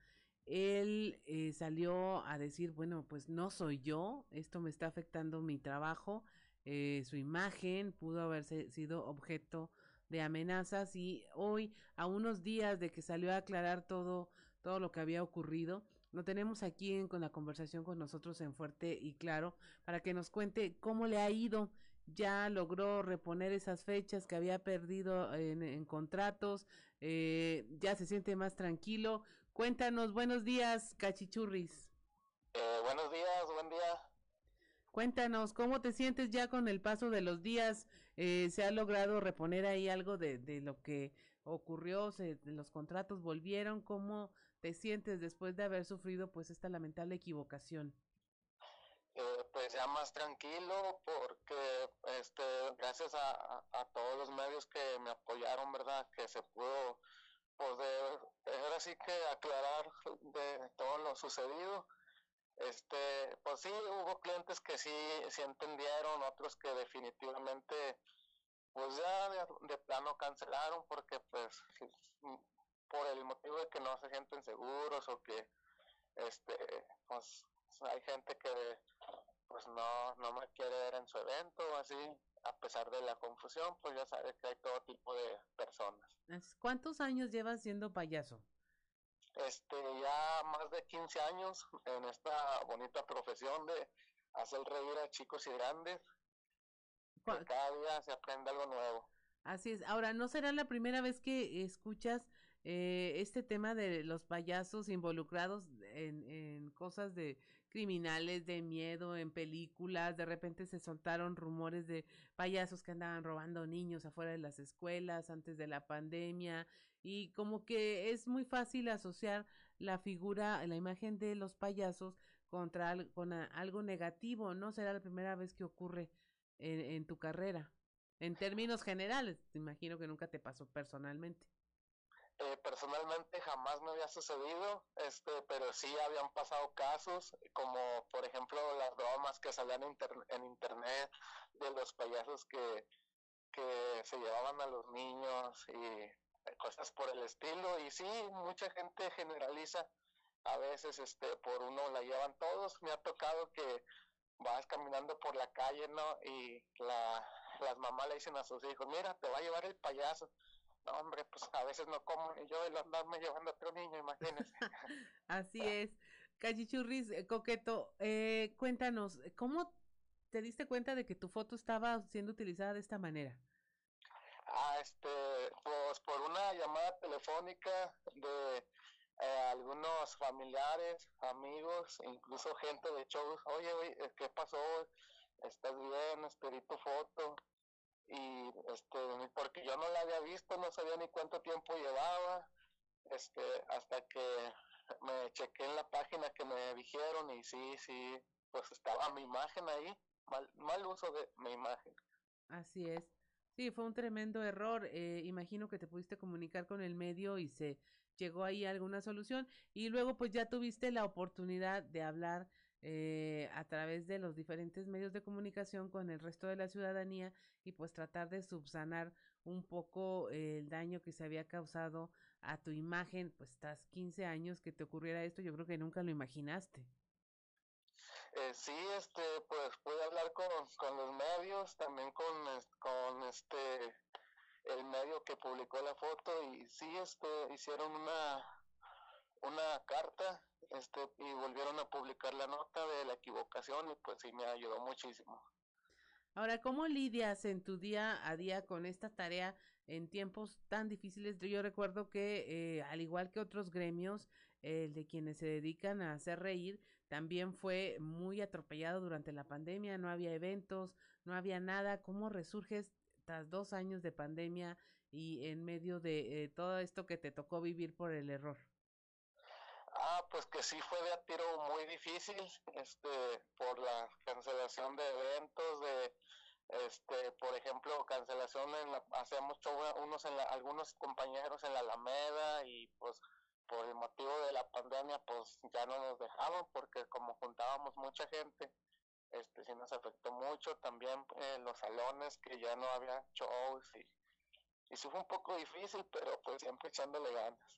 Speaker 2: él eh, salió a decir, bueno, pues no soy yo, esto me está afectando mi trabajo, eh, su imagen pudo haberse sido objeto de amenazas y hoy, a unos días de que salió a aclarar todo, todo lo que había ocurrido, lo tenemos aquí en, con la conversación con nosotros en Fuerte y Claro para que nos cuente cómo le ha ido. Ya logró reponer esas fechas que había perdido en, contratos, eh, ya se siente más tranquilo. Cuéntanos, buenos días, Cachichurris.
Speaker 23: Eh, buenos días, buen día.
Speaker 2: Cuéntanos, ¿cómo te sientes ya con el paso de los días? Eh, ¿Se ha logrado reponer ahí algo de, lo que ocurrió? Se, ¿Los contratos volvieron? ¿Cómo te sientes después de haber sufrido pues esta lamentable equivocación?
Speaker 23: Eh, ya más tranquilo porque este gracias a, a, todos los medios que me apoyaron verdad que se pudo poder ahora sí que aclarar de todo lo sucedido este pues sí hubo clientes que sí sí entendieron otros que definitivamente pues ya de, plano cancelaron porque pues por el motivo de que no se sienten seguros o que este pues hay gente que pues no, no me quiere ver en su evento o así, a pesar de la confusión, pues ya sabe que hay todo tipo de personas.
Speaker 2: ¿Cuántos años llevas siendo payaso?
Speaker 23: Este, ya más de 15 años en esta bonita profesión de hacer reír a chicos y grandes. Que cada día se aprende algo nuevo.
Speaker 2: Así es. Ahora, ¿no será la primera vez que escuchas eh, este tema de los payasos involucrados en, en cosas de criminales, de miedo, en películas, de repente se soltaron rumores de payasos que andaban robando niños afuera de las escuelas antes de la pandemia y como que es muy fácil asociar la figura, la imagen de los payasos contra con algo negativo, ¿no? Será la primera vez que ocurre en, en tu carrera. En términos generales, te imagino que nunca te pasó personalmente.
Speaker 23: Eh, personalmente jamás me había sucedido, este, pero sí habían pasado casos, como por ejemplo las bromas que salían en, internet de los payasos que, que se llevaban a los niños y cosas por el estilo. Y sí, mucha gente generaliza, a veces este, por uno la llevan todos. Me ha tocado que vas caminando por la calle, ¿no? Y la, las mamás le dicen a sus hijos, mira, te va a llevar el payaso no, hombre, pues a veces no como ni yo el andarme llevando a otro niño, imagínese.
Speaker 2: Así es. Cachichurris, eh, Coqueto, eh, cuéntanos, ¿cómo te diste cuenta de que tu foto estaba siendo utilizada de esta manera?
Speaker 23: Ah, este, pues por una llamada telefónica de eh, algunos familiares, amigos, incluso gente de shows. Oye, oye, ¿qué pasó? ¿Estás bien? Esperé tu foto y este porque yo no la había visto no sabía ni cuánto tiempo llevaba este hasta que me chequé en la página que me dijeron y sí sí pues estaba mi imagen ahí mal mal uso de mi imagen.
Speaker 2: Así es. Sí fue un tremendo error eh, imagino que te pudiste comunicar con el medio y se llegó ahí alguna solución y luego pues ya tuviste la oportunidad de hablar eh, a través de los diferentes medios de comunicación con el resto de la ciudadanía y pues tratar de subsanar un poco el daño que se había causado a tu imagen, pues estás 15 años que te ocurriera esto, yo creo que nunca lo imaginaste.
Speaker 23: Eh, sí, este, pues pude hablar con, con los medios, también con, con este, el medio que publicó la foto y sí, este, hicieron una, una carta este y volvieron a publicar la nota de la equivocación y pues sí me ayudó muchísimo.
Speaker 2: Ahora, ¿cómo lidias en tu día a día con esta tarea en tiempos tan difíciles? Yo recuerdo que, eh, al igual que otros gremios, el de quienes se dedican a hacer reír, también fue muy atropellado durante la pandemia, no había eventos, no había nada. ¿Cómo resurges tras dos años de pandemia y en medio de eh, todo esto que te tocó vivir por el error?
Speaker 23: Ah, pues que sí fue de a tiro muy difícil, este, por la cancelación de eventos, de, este, por ejemplo, cancelación en la, hacíamos unos en la, algunos compañeros en la Alameda y pues por el motivo de la pandemia pues ya no nos dejaban porque como juntábamos mucha gente, este sí nos afectó mucho, también en los salones que ya no había shows y, y sí fue un poco difícil, pero pues siempre echándole ganas.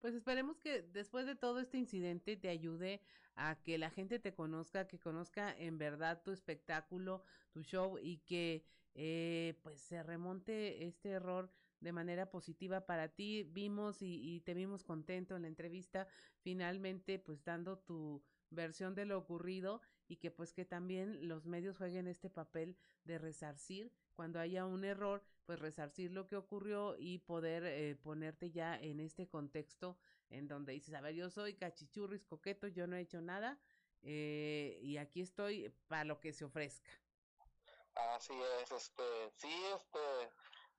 Speaker 2: Pues esperemos que después de todo este incidente te ayude a que la gente te conozca, que conozca en verdad tu espectáculo, tu show y que eh, pues se remonte este error de manera positiva para ti. Vimos y, y, te vimos contento en la entrevista, finalmente pues dando tu versión de lo ocurrido y que pues que también los medios jueguen este papel de resarcir cuando haya un error, pues resarcir lo que ocurrió y poder eh, ponerte ya en este contexto en donde dices, a ver, yo soy cachichurris, coqueto, yo no he hecho nada eh, y aquí estoy para lo que se ofrezca.
Speaker 23: Así es, este, sí, este,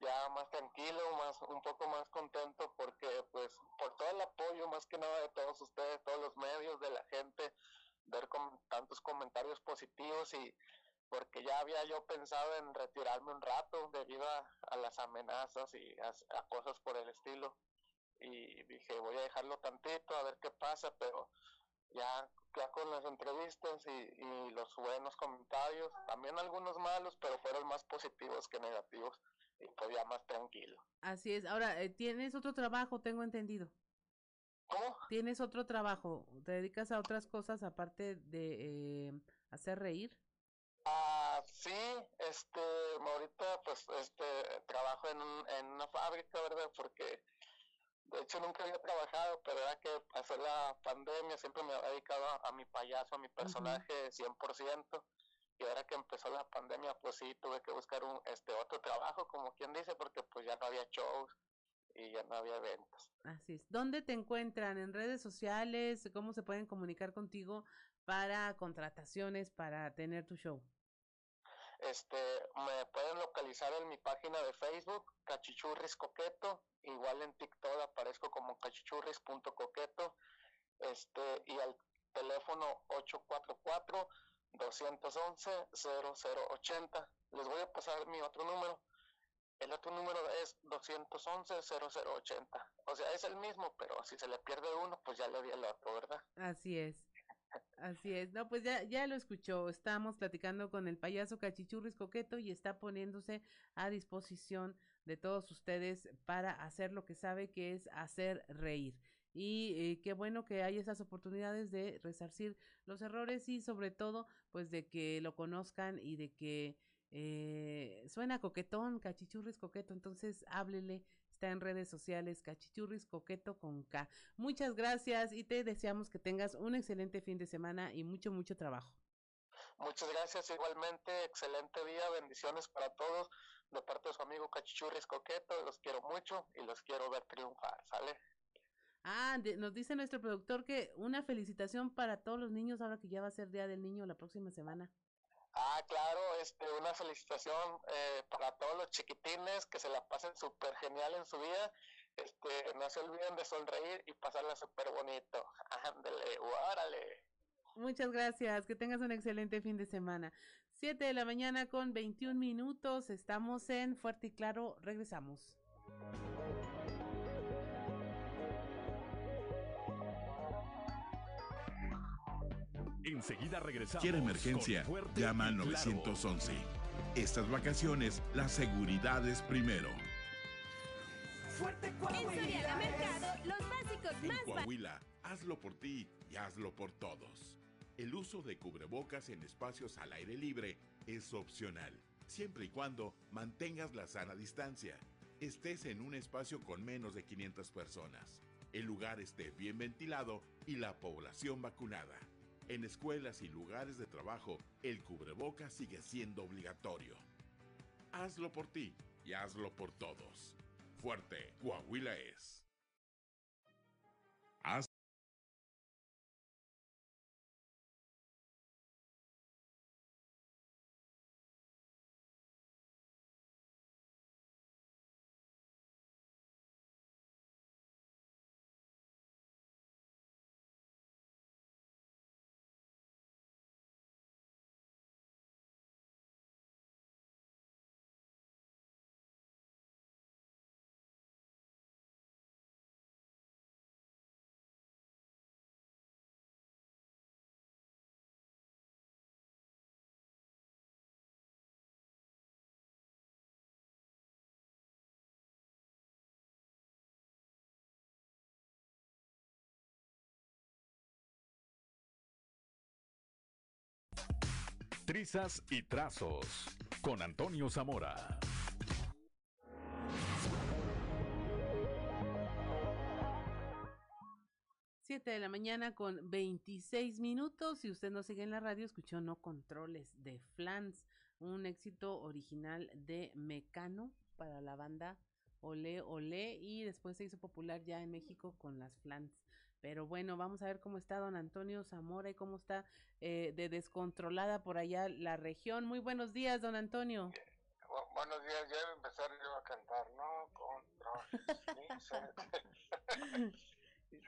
Speaker 23: ya más tranquilo, más, un poco más contento porque pues por todo el apoyo más que nada de todos ustedes, todos los medios, de la gente, ver con tantos comentarios positivos y porque ya había yo pensado en retirarme un rato debido a, a las amenazas y a, a, cosas por el estilo. Y dije, voy a dejarlo tantito a ver qué pasa, pero ya, ya con las entrevistas y, y los buenos comentarios, también algunos malos, pero fueron más positivos que negativos y ya más tranquilo.
Speaker 2: Así es. Ahora, eh, tienes otro trabajo, tengo entendido.
Speaker 23: ¿Cómo?
Speaker 2: ¿Tienes otro trabajo? ¿Te dedicas a otras cosas aparte de eh, hacer reír?
Speaker 23: Sí, este, ahorita pues este trabajo en, un, en una fábrica, ¿verdad? Porque de hecho nunca había trabajado, pero era que pasó la pandemia, siempre me había dedicado a, a mi payaso, a mi personaje uh -huh. 100%, y ahora que empezó la pandemia, pues sí, tuve que buscar un este otro trabajo, como quien dice, porque pues ya no había shows y ya no había eventos.
Speaker 2: Así es. ¿Dónde te encuentran? ¿En redes sociales? ¿Cómo se pueden comunicar contigo para contrataciones, para tener tu show?
Speaker 23: Este, me pueden localizar en mi página de Facebook, Cachichurris Coqueto, igual en TikTok aparezco como cachichurris.coqueto, este, y al teléfono 844 211 0080. Les voy a pasar mi otro número. El otro número es 211 0080. O sea, es el mismo, pero si se le pierde uno, pues ya le di el otro, ¿verdad?
Speaker 2: Así es. Así es, no, pues ya, ya lo escuchó, estamos platicando con el payaso Cachichurris Coqueto y está poniéndose a disposición de todos ustedes para hacer lo que sabe que es hacer reír. Y eh, qué bueno que hay esas oportunidades de resarcir los errores y sobre todo pues de que lo conozcan y de que eh, suena coquetón, Cachichurris Coqueto, entonces háblele, está en redes sociales, Cachichurris Coqueto con K. Muchas gracias y te deseamos que tengas un excelente fin de semana y mucho, mucho trabajo.
Speaker 23: Muchas gracias, igualmente, excelente día, bendiciones para todos, de parte de su amigo Cachichurris Coqueto, los quiero mucho y los quiero ver triunfar, ¿sale?
Speaker 2: Ah, de, nos dice nuestro productor que una felicitación para todos los niños ahora que ya va a ser Día del Niño la próxima semana.
Speaker 23: Ah, claro, este, una felicitación eh, para todos los chiquitines, que se la pasen súper genial en su vida, este, no se olviden de sonreír y pasarla súper bonito. Ándale, órale.
Speaker 2: Muchas gracias, que tengas un excelente fin de semana. Siete de la mañana con 21 minutos, estamos en Fuerte y Claro, regresamos.
Speaker 4: Enseguida regresamos.
Speaker 19: ¿Quiere emergencia? Llama al 911. Claro. Estas vacaciones, la seguridad es primero.
Speaker 24: Fuerte Coahuila. En Soriana Mercado, los básicos
Speaker 19: en
Speaker 24: más
Speaker 19: Coahuila, hazlo por ti y hazlo por todos. El uso de cubrebocas en espacios al aire libre es opcional, siempre y cuando mantengas la sana distancia. Estés en un espacio con menos de 500 personas, el lugar esté bien ventilado y la población vacunada. En escuelas y lugares de trabajo, el cubreboca sigue siendo obligatorio. Hazlo por ti y hazlo por todos. Fuerte, Coahuila es.
Speaker 4: Trizas y trazos con Antonio Zamora.
Speaker 2: Siete de la mañana con 26 minutos. Si usted no sigue en la radio, escuchó No Controles de Flans, un éxito original de Mecano para la banda Olé Olé y después se hizo popular ya en México con las Flans. Pero bueno, vamos a ver cómo está don Antonio Zamora y cómo está eh, de descontrolada por allá la región. Muy buenos días, don Antonio.
Speaker 23: Bu buenos días, ya voy a empezar yo a cantar, ¿no? Control.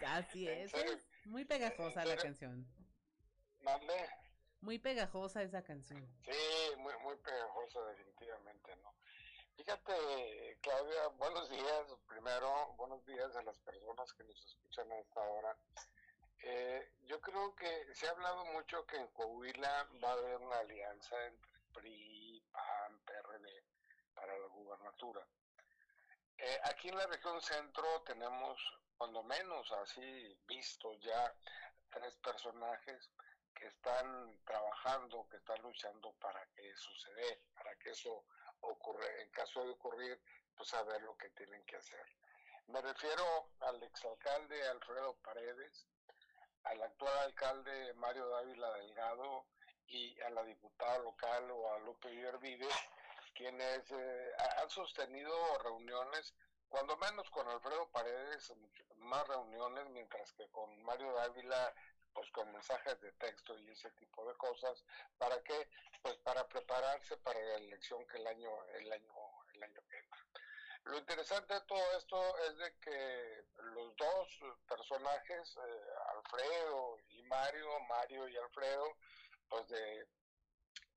Speaker 2: Así es, es muy pegajosa la canción.
Speaker 25: ¿Mande?
Speaker 2: Muy pegajosa esa canción.
Speaker 25: Sí, muy, muy pegajosa definitivamente, ¿no? Fíjate, Claudia, buenos días. Primero, buenos días a las personas que nos escuchan a esta hora. Eh, yo creo que se ha hablado mucho que en Coahuila va a haber una alianza entre PRI, PAN, PRD para la gubernatura. Eh, aquí en la región centro tenemos, cuando menos así visto ya, tres personajes que están trabajando, que están luchando para que eso se para que eso ocurra. En caso de ocurrir, pues saber lo que tienen que hacer. Me refiero al exalcalde Alfredo Paredes, al actual alcalde Mario Dávila Delgado y a la diputada local Guadalupe Vives, quienes eh, han sostenido reuniones, cuando menos con Alfredo Paredes, más reuniones, mientras que con Mario Dávila, pues con mensajes de texto y ese tipo de cosas, ¿para qué? Pues para prepararse para la elección que el año, el año, el año que entra. Lo interesante de todo esto es de que los dos personajes, eh, Alfredo y Mario, Mario y Alfredo, pues de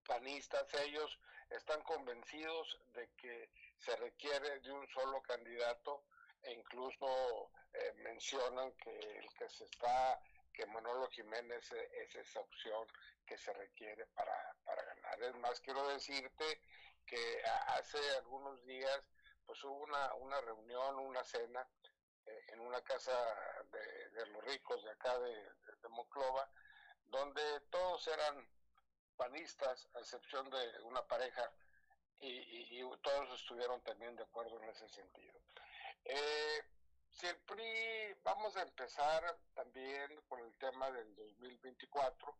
Speaker 25: panistas ellos están convencidos de que se requiere de un solo candidato e incluso eh, mencionan que el que se está, que Manolo Jiménez es esa opción que se requiere para, para ganar. Es más, quiero decirte que hace algunos días pues hubo una, una reunión, una cena eh, en una casa de, los ricos de acá de, de Moclova, donde todos eran panistas, a excepción de una pareja, y, todos estuvieron también de acuerdo en ese sentido. Eh, si vamos a empezar también con el tema del 2024,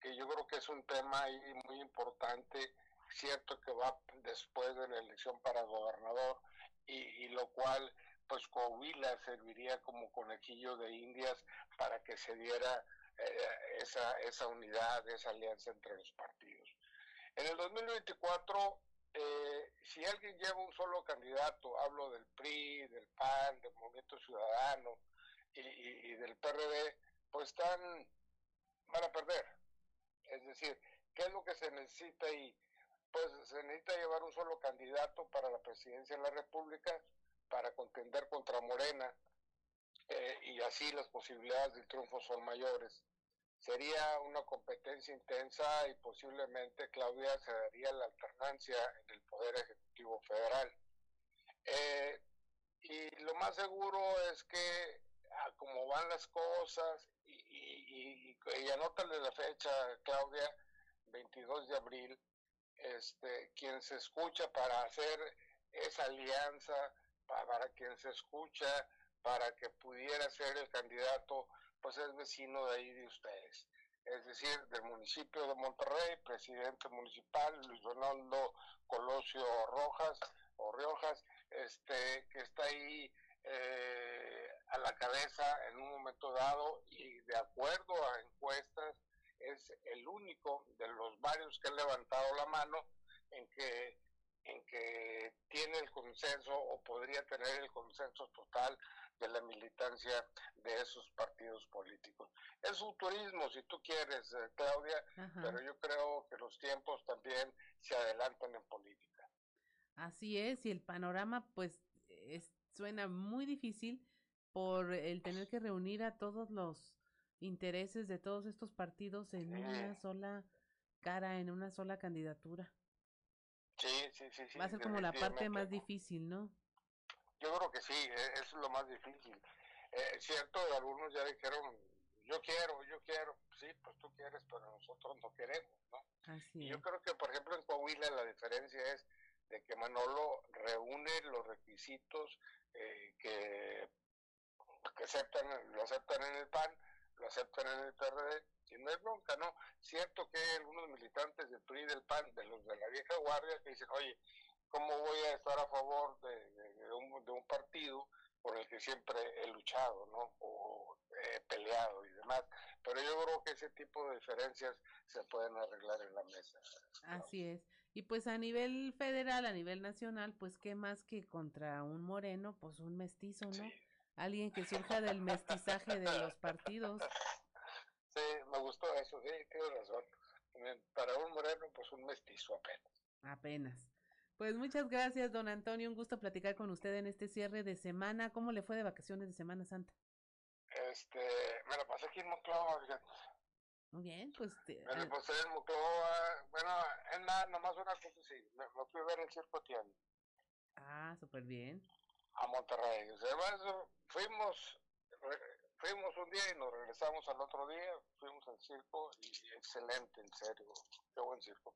Speaker 25: que yo creo que es un tema ahí muy importante, cierto que va después de la elección para gobernador, y, lo cual, pues Coahuila serviría como conejillo de indias para que se diera eh, esa, esa unidad, esa alianza entre los partidos. En el 2024, eh, si alguien lleva un solo candidato, hablo del PRI, del PAN, del Movimiento Ciudadano y, del PRD, pues están, van a perder. Es decir, ¿qué es lo que se necesita y Pues se necesita llevar un solo candidato para la presidencia de la República para contender contra Morena eh, y así las posibilidades de triunfo son mayores. Sería una competencia intensa y posiblemente Claudia se daría la alternancia en el Poder Ejecutivo Federal. Eh, y lo más seguro es que a como van las cosas y, y, y, y anótale la fecha, Claudia, 22 de abril, este, quien se escucha para hacer esa alianza, para, para quien se escucha para que pudiera ser el candidato pues es vecino de ahí de ustedes. Es decir, del municipio de Monterrey, presidente municipal, Luis Ronaldo Colosio Rojas o Riojas, este, que está ahí eh, a la cabeza en un momento dado y de acuerdo a encuestas es el único de los varios que han levantado la mano en que en que tiene el consenso o podría tener el consenso total de la militancia de esos partidos políticos. Es futurismo, si tú quieres, eh, Claudia, pero yo creo que los tiempos también se adelantan en política.
Speaker 2: Así es, y el panorama pues es, suena muy difícil por el tener que reunir a todos los intereses de todos estos partidos en una sola cara, en una sola candidatura.
Speaker 25: Sí, sí, sí, sí.
Speaker 2: Va a ser como la parte más difícil, ¿no?
Speaker 25: Yo creo que sí, e, es lo más difícil. Eh, cierto, algunos ya dijeron, yo quiero, yo quiero. Sí, pues tú quieres, pero nosotros no queremos, ¿no?
Speaker 2: Así
Speaker 25: y yo creo que, por ejemplo, en Coahuila la diferencia es de que Manolo reúne los requisitos eh, que, que aceptan, lo aceptan en el PAN, lo aceptan en el PRD, y no es bronca, ¿no? Cierto que hay algunos militantes del PRI del PAN, de los de la vieja guardia, que dicen, oye, ¿cómo voy a estar a favor de, un, de un partido por el que siempre he luchado, ¿no? O he peleado y demás. Pero yo creo que ese tipo de diferencias se pueden arreglar en la mesa.
Speaker 2: Así es. Y pues a nivel federal, a nivel nacional, pues qué más que contra un moreno, pues un mestizo, ¿no? Alguien que surja del mestizaje de los partidos.
Speaker 25: Sí, me gustó eso, sí, tienes razón. Para un moreno, pues un mestizo apenas.
Speaker 2: Apenas. Pues muchas gracias, don Antonio. Un gusto platicar con usted en este cierre de semana. ¿Cómo le fue de vacaciones de Semana Santa?
Speaker 25: Este, me lo pasé aquí en Monclova, fíjate.
Speaker 2: Muy bien, pues. Te,
Speaker 25: me lo pasé en Monclova. Bueno, en nada, nomás una cosa sí. Me, me fui a ver el circo Tiani.
Speaker 2: Ah, súper bien.
Speaker 25: A Monterrey. O sea, fuimos, fuimos un día y nos regresamos al otro día. Fuimos al circo y excelente, en serio. Qué buen circo.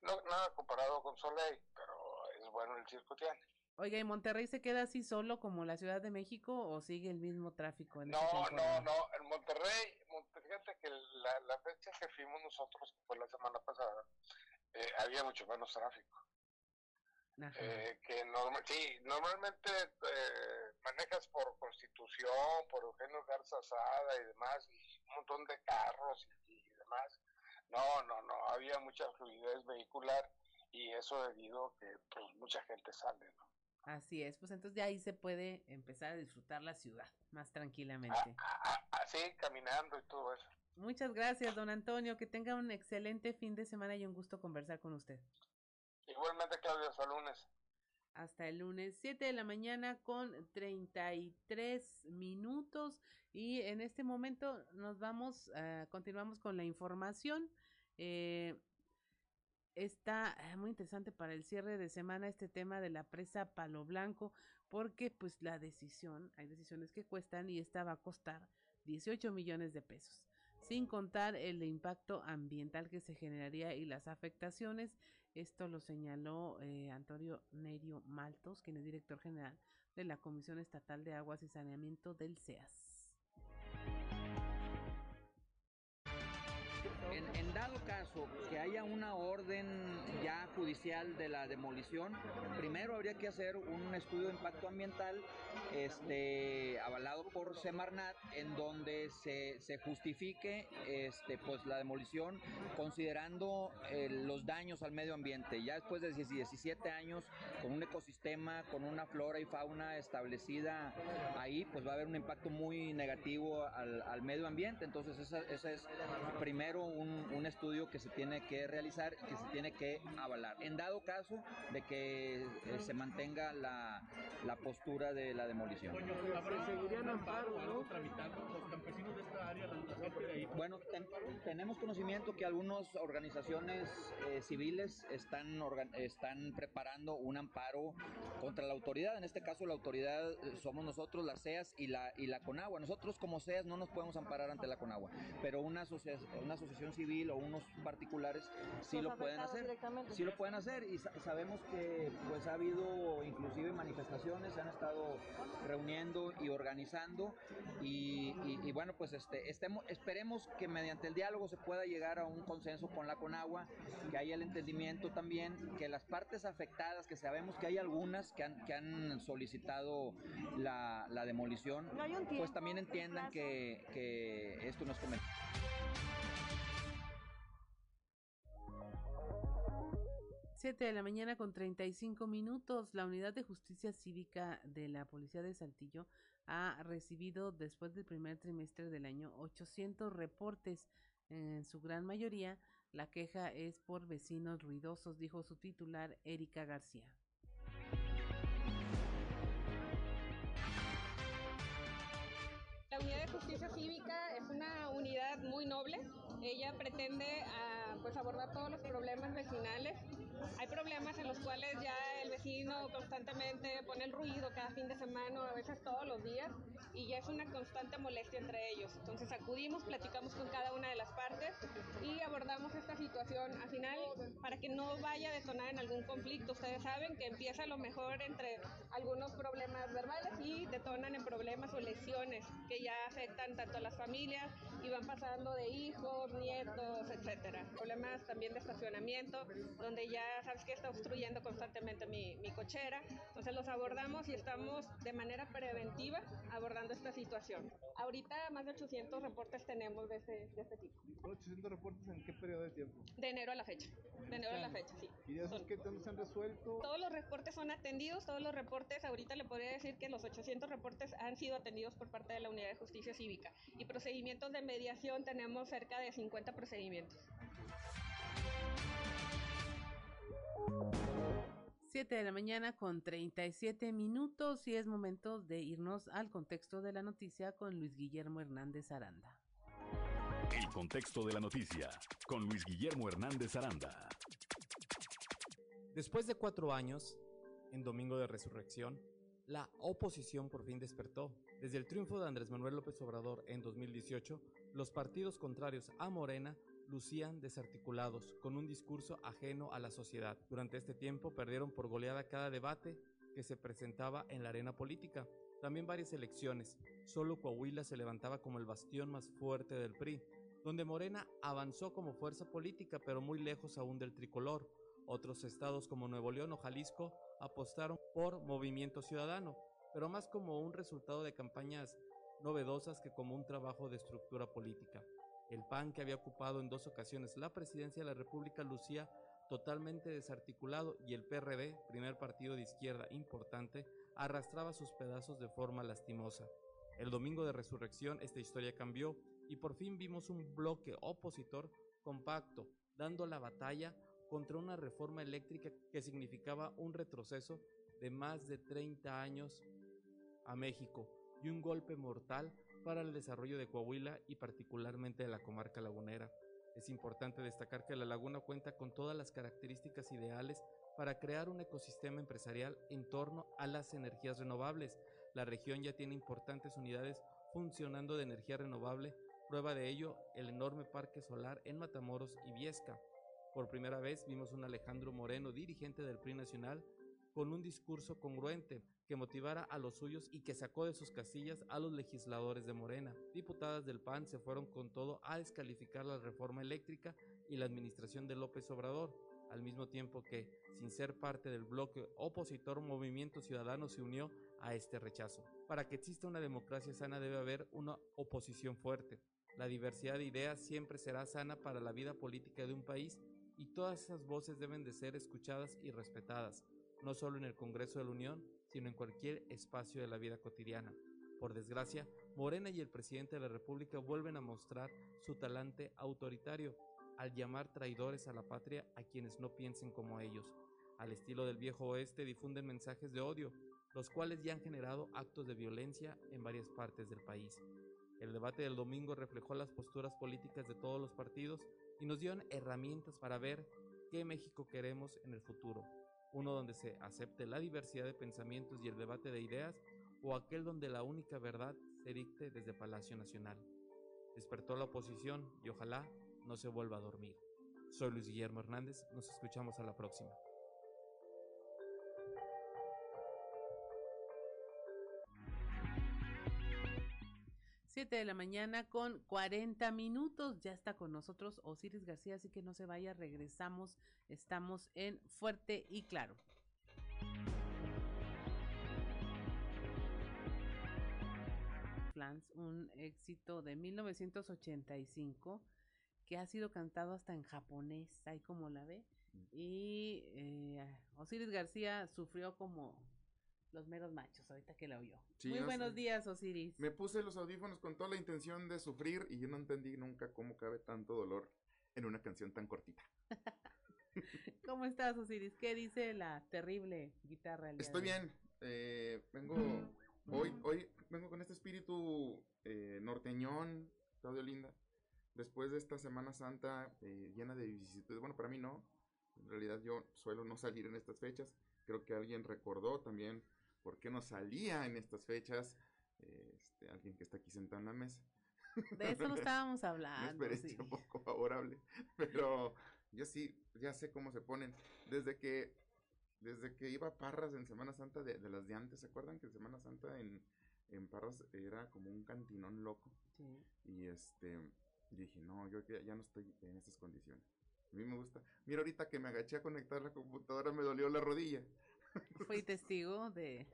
Speaker 25: No, nada comparado con Soleil, pero bueno el circo Tiani.
Speaker 2: Oiga, ¿y Monterrey se queda así solo como la Ciudad de México o sigue el mismo tráfico? En
Speaker 25: no, no, no. En Monterrey, fíjate que la, la, fecha que fuimos nosotros, que fue la semana pasada, eh, había mucho menos tráfico. Eh, que normal, sí, normalmente eh, manejas por Constitución, por Eugenio Garza Sada y demás, y un montón de carros y, y demás. No, no, no, había mucha fluidez vehicular y eso debido a que pues, mucha gente sale, ¿no?
Speaker 2: Así es, pues entonces de ahí se puede empezar a disfrutar la ciudad más tranquilamente.
Speaker 25: Así, caminando y todo eso.
Speaker 2: Muchas gracias, don Antonio. Que tenga un excelente fin de semana y un gusto conversar con usted.
Speaker 25: Igualmente, Claudia, hasta el lunes.
Speaker 2: Hasta el lunes, 7 de la mañana con 33 minutos. Y en este momento nos vamos, uh, continuamos con la información. Eh, está muy interesante para el cierre de semana este tema de la presa Palo Blanco, porque pues la decisión, hay decisiones que cuestan y esta va a costar 18 millones de pesos, sin contar el impacto ambiental que se generaría y las afectaciones. Esto lo señaló eh, Antonio Nerio Maltos, quien es director general de la Comisión Estatal de Aguas y Saneamiento del CEAS.
Speaker 26: En, dado caso que haya una orden ya judicial de la demolición, primero habría que hacer un estudio de impacto ambiental este, avalado por Semarnat en donde se, se justifique este, pues, la demolición considerando eh, los daños al medio ambiente. Ya después de 17 años, con un ecosistema, con una flora y fauna establecida ahí, pues va a haber un impacto muy negativo al, al medio ambiente. Entonces, esa, esa es primero un, un, estudio que se tiene que realizar y que se tiene que avalar. En dado caso de que eh, se mantenga la, la, postura de la demolición.
Speaker 27: ¿Seguirían amparo, no? Tramitando los campesinos de esta área, la gente de ahí?
Speaker 26: Bueno, ten, tenemos conocimiento que algunas organizaciones eh, civiles están, organ, están preparando un amparo contra la autoridad. En este caso, la autoridad eh, somos nosotros, las CEAS y la, y la CONAGUA. Nosotros como CEAS no nos podemos amparar ante la CONAGUA, pero una, asocia una asociación civil o unos particulares sí lo pueden hacer. Sí lo pueden hacer y sa sabemos que pues ha habido inclusive manifestaciones, se han estado reuniendo y organizando y, y, y bueno pues este estemos, esperemos que mediante el diálogo se pueda llegar a un consenso con la Conagua, que haya el entendimiento también, que las partes afectadas, que sabemos que hay algunas que han, que han solicitado la, la demolición, no pues también entiendan que, que esto no es conveniente.
Speaker 2: 7 de la mañana con 35 minutos, la Unidad de Justicia Cívica de la Policía de Saltillo ha recibido después del primer trimestre del año 800 reportes. En su gran mayoría, la queja es por vecinos ruidosos, dijo su titular, Erika García.
Speaker 28: La Unidad de Justicia Cívica es una unidad muy noble. Ella pretende uh, pues abordar todos los problemas vecinales hay problemas en los cuales ya el vecino constantemente pone el ruido cada fin de semana o a veces todos los días y ya es una constante molestia entre ellos. Entonces acudimos, platicamos con cada una de las partes y abordamos esta situación al final para que no vaya a detonar en algún conflicto. Ustedes saben que empieza a lo mejor entre algunos problemas verbales y detonan en problemas o lesiones que ya afectan tanto a las familias y van pasando de hijos, nietos, etcétera. Problemas también de estacionamiento donde ya sabes que está obstruyendo constantemente mi, mi cochera. Entonces los abordamos y estamos de manera preventiva abordando esta situación. Ahorita más de 800 reportes tenemos de este, de este tipo.
Speaker 17: ¿800 reportes en qué periodo de tiempo?
Speaker 28: De enero a la fecha. De enero a la fecha, sí.
Speaker 17: ¿Y de esos qué tanto se han resuelto?
Speaker 28: Todos los reportes son atendidos, todos los reportes, ahorita le podría decir que los 800 reportes han sido atendidos por parte de la Unidad de Justicia Cívica. Y procedimientos de mediación tenemos cerca de 50 procedimientos.
Speaker 2: 7 de la mañana con 37 minutos y es momento de irnos al contexto de la noticia con Luis Guillermo Hernández Aranda.
Speaker 4: El contexto de la noticia con Luis Guillermo Hernández Aranda.
Speaker 29: Después de cuatro años, en Domingo de Resurrección, la oposición por fin despertó. Desde el triunfo de Andrés Manuel López Obrador en 2018, los partidos contrarios a Morena lucían desarticulados, con un discurso ajeno a la sociedad. Durante este tiempo perdieron por goleada cada debate que se presentaba en la arena política. También varias elecciones. Solo Coahuila se levantaba como el bastión más fuerte del PRI, donde Morena avanzó como fuerza política, pero muy lejos aún del tricolor. Otros estados como Nuevo León o Jalisco apostaron por Movimiento Ciudadano, pero más como un resultado de campañas novedosas que como un trabajo de estructura política. El PAN, que había ocupado en dos ocasiones la presidencia de la República, lucía totalmente desarticulado y el PRD, primer partido de izquierda importante, arrastraba sus pedazos de forma lastimosa. El domingo de resurrección esta historia cambió y por fin vimos un bloque opositor compacto, dando la batalla contra una reforma eléctrica que significaba un retroceso de más de 30 años a México y un golpe mortal para el desarrollo de Coahuila y particularmente de la comarca lagunera. Es importante destacar que la laguna cuenta con todas las características ideales para crear un ecosistema empresarial en torno a las energías renovables. La región ya tiene importantes unidades funcionando de energía renovable, prueba de ello el enorme parque solar en Matamoros y Viesca. Por primera vez vimos un Alejandro Moreno, dirigente del PRI nacional, con un discurso congruente que motivara a los suyos y que sacó de sus casillas a los legisladores de Morena. Diputadas del PAN se fueron con todo a descalificar la reforma eléctrica y la administración de López Obrador, al mismo tiempo que, sin ser parte del bloque opositor, Movimiento Ciudadano se unió a este rechazo. Para que exista una democracia sana debe haber una oposición fuerte. La diversidad de ideas siempre será sana para la vida política de un país y todas esas voces deben de ser escuchadas y respetadas no solo en el Congreso de la Unión, sino en cualquier espacio de la vida cotidiana. Por desgracia, Morena y el presidente de la República vuelven a mostrar su talante autoritario al llamar traidores a la patria a quienes no piensen como ellos. Al estilo del viejo oeste difunden mensajes de odio, los cuales ya han generado actos de violencia en varias partes del país. El debate del domingo reflejó las posturas políticas de todos los partidos y nos dieron herramientas para ver qué México queremos en el futuro uno donde se acepte la diversidad de pensamientos y el debate de ideas, o aquel donde la única verdad se dicte desde Palacio Nacional. Despertó la oposición y ojalá no se vuelva a dormir. Soy Luis Guillermo Hernández, nos escuchamos a la próxima.
Speaker 2: 7 de la mañana con 40 minutos. Ya está con nosotros Osiris García, así que no se vaya, regresamos. Estamos en Fuerte y Claro. Flans, un éxito de 1985 que ha sido cantado hasta en japonés, ahí como la ve. Mm. Y eh, Osiris García sufrió como los meros machos, ahorita que la oyó. Muy buenos días, Osiris.
Speaker 30: Me puse los audífonos con toda la intención de sufrir y yo no entendí nunca cómo cabe tanto dolor en una canción tan cortita.
Speaker 2: ¿Cómo estás, Osiris? ¿Qué dice la terrible guitarra?
Speaker 30: Estoy bien. Eh, vengo hoy, hoy vengo con este espíritu eh, norteñón, Claudio Linda. Después de esta Semana Santa eh, llena de vicisitudes, bueno, para mí no. En realidad yo suelo no salir en estas fechas. Creo que alguien recordó también por qué no salía en estas fechas. Este, alguien que está aquí sentado en la mesa.
Speaker 2: De eso no estábamos hablando.
Speaker 30: Me sí. un poco favorable, pero yo sí, ya sé cómo se ponen. Desde que, desde que iba a Parras en Semana Santa de, las de antes, ¿se acuerdan que en Semana Santa en, en Parras era como un cantinón loco? Sí. Y este, dije, no, yo ya, ya no estoy en estas condiciones. A mí me gusta. Mira, ahorita que me agaché a conectar la computadora me dolió la rodilla.
Speaker 2: Fui testigo de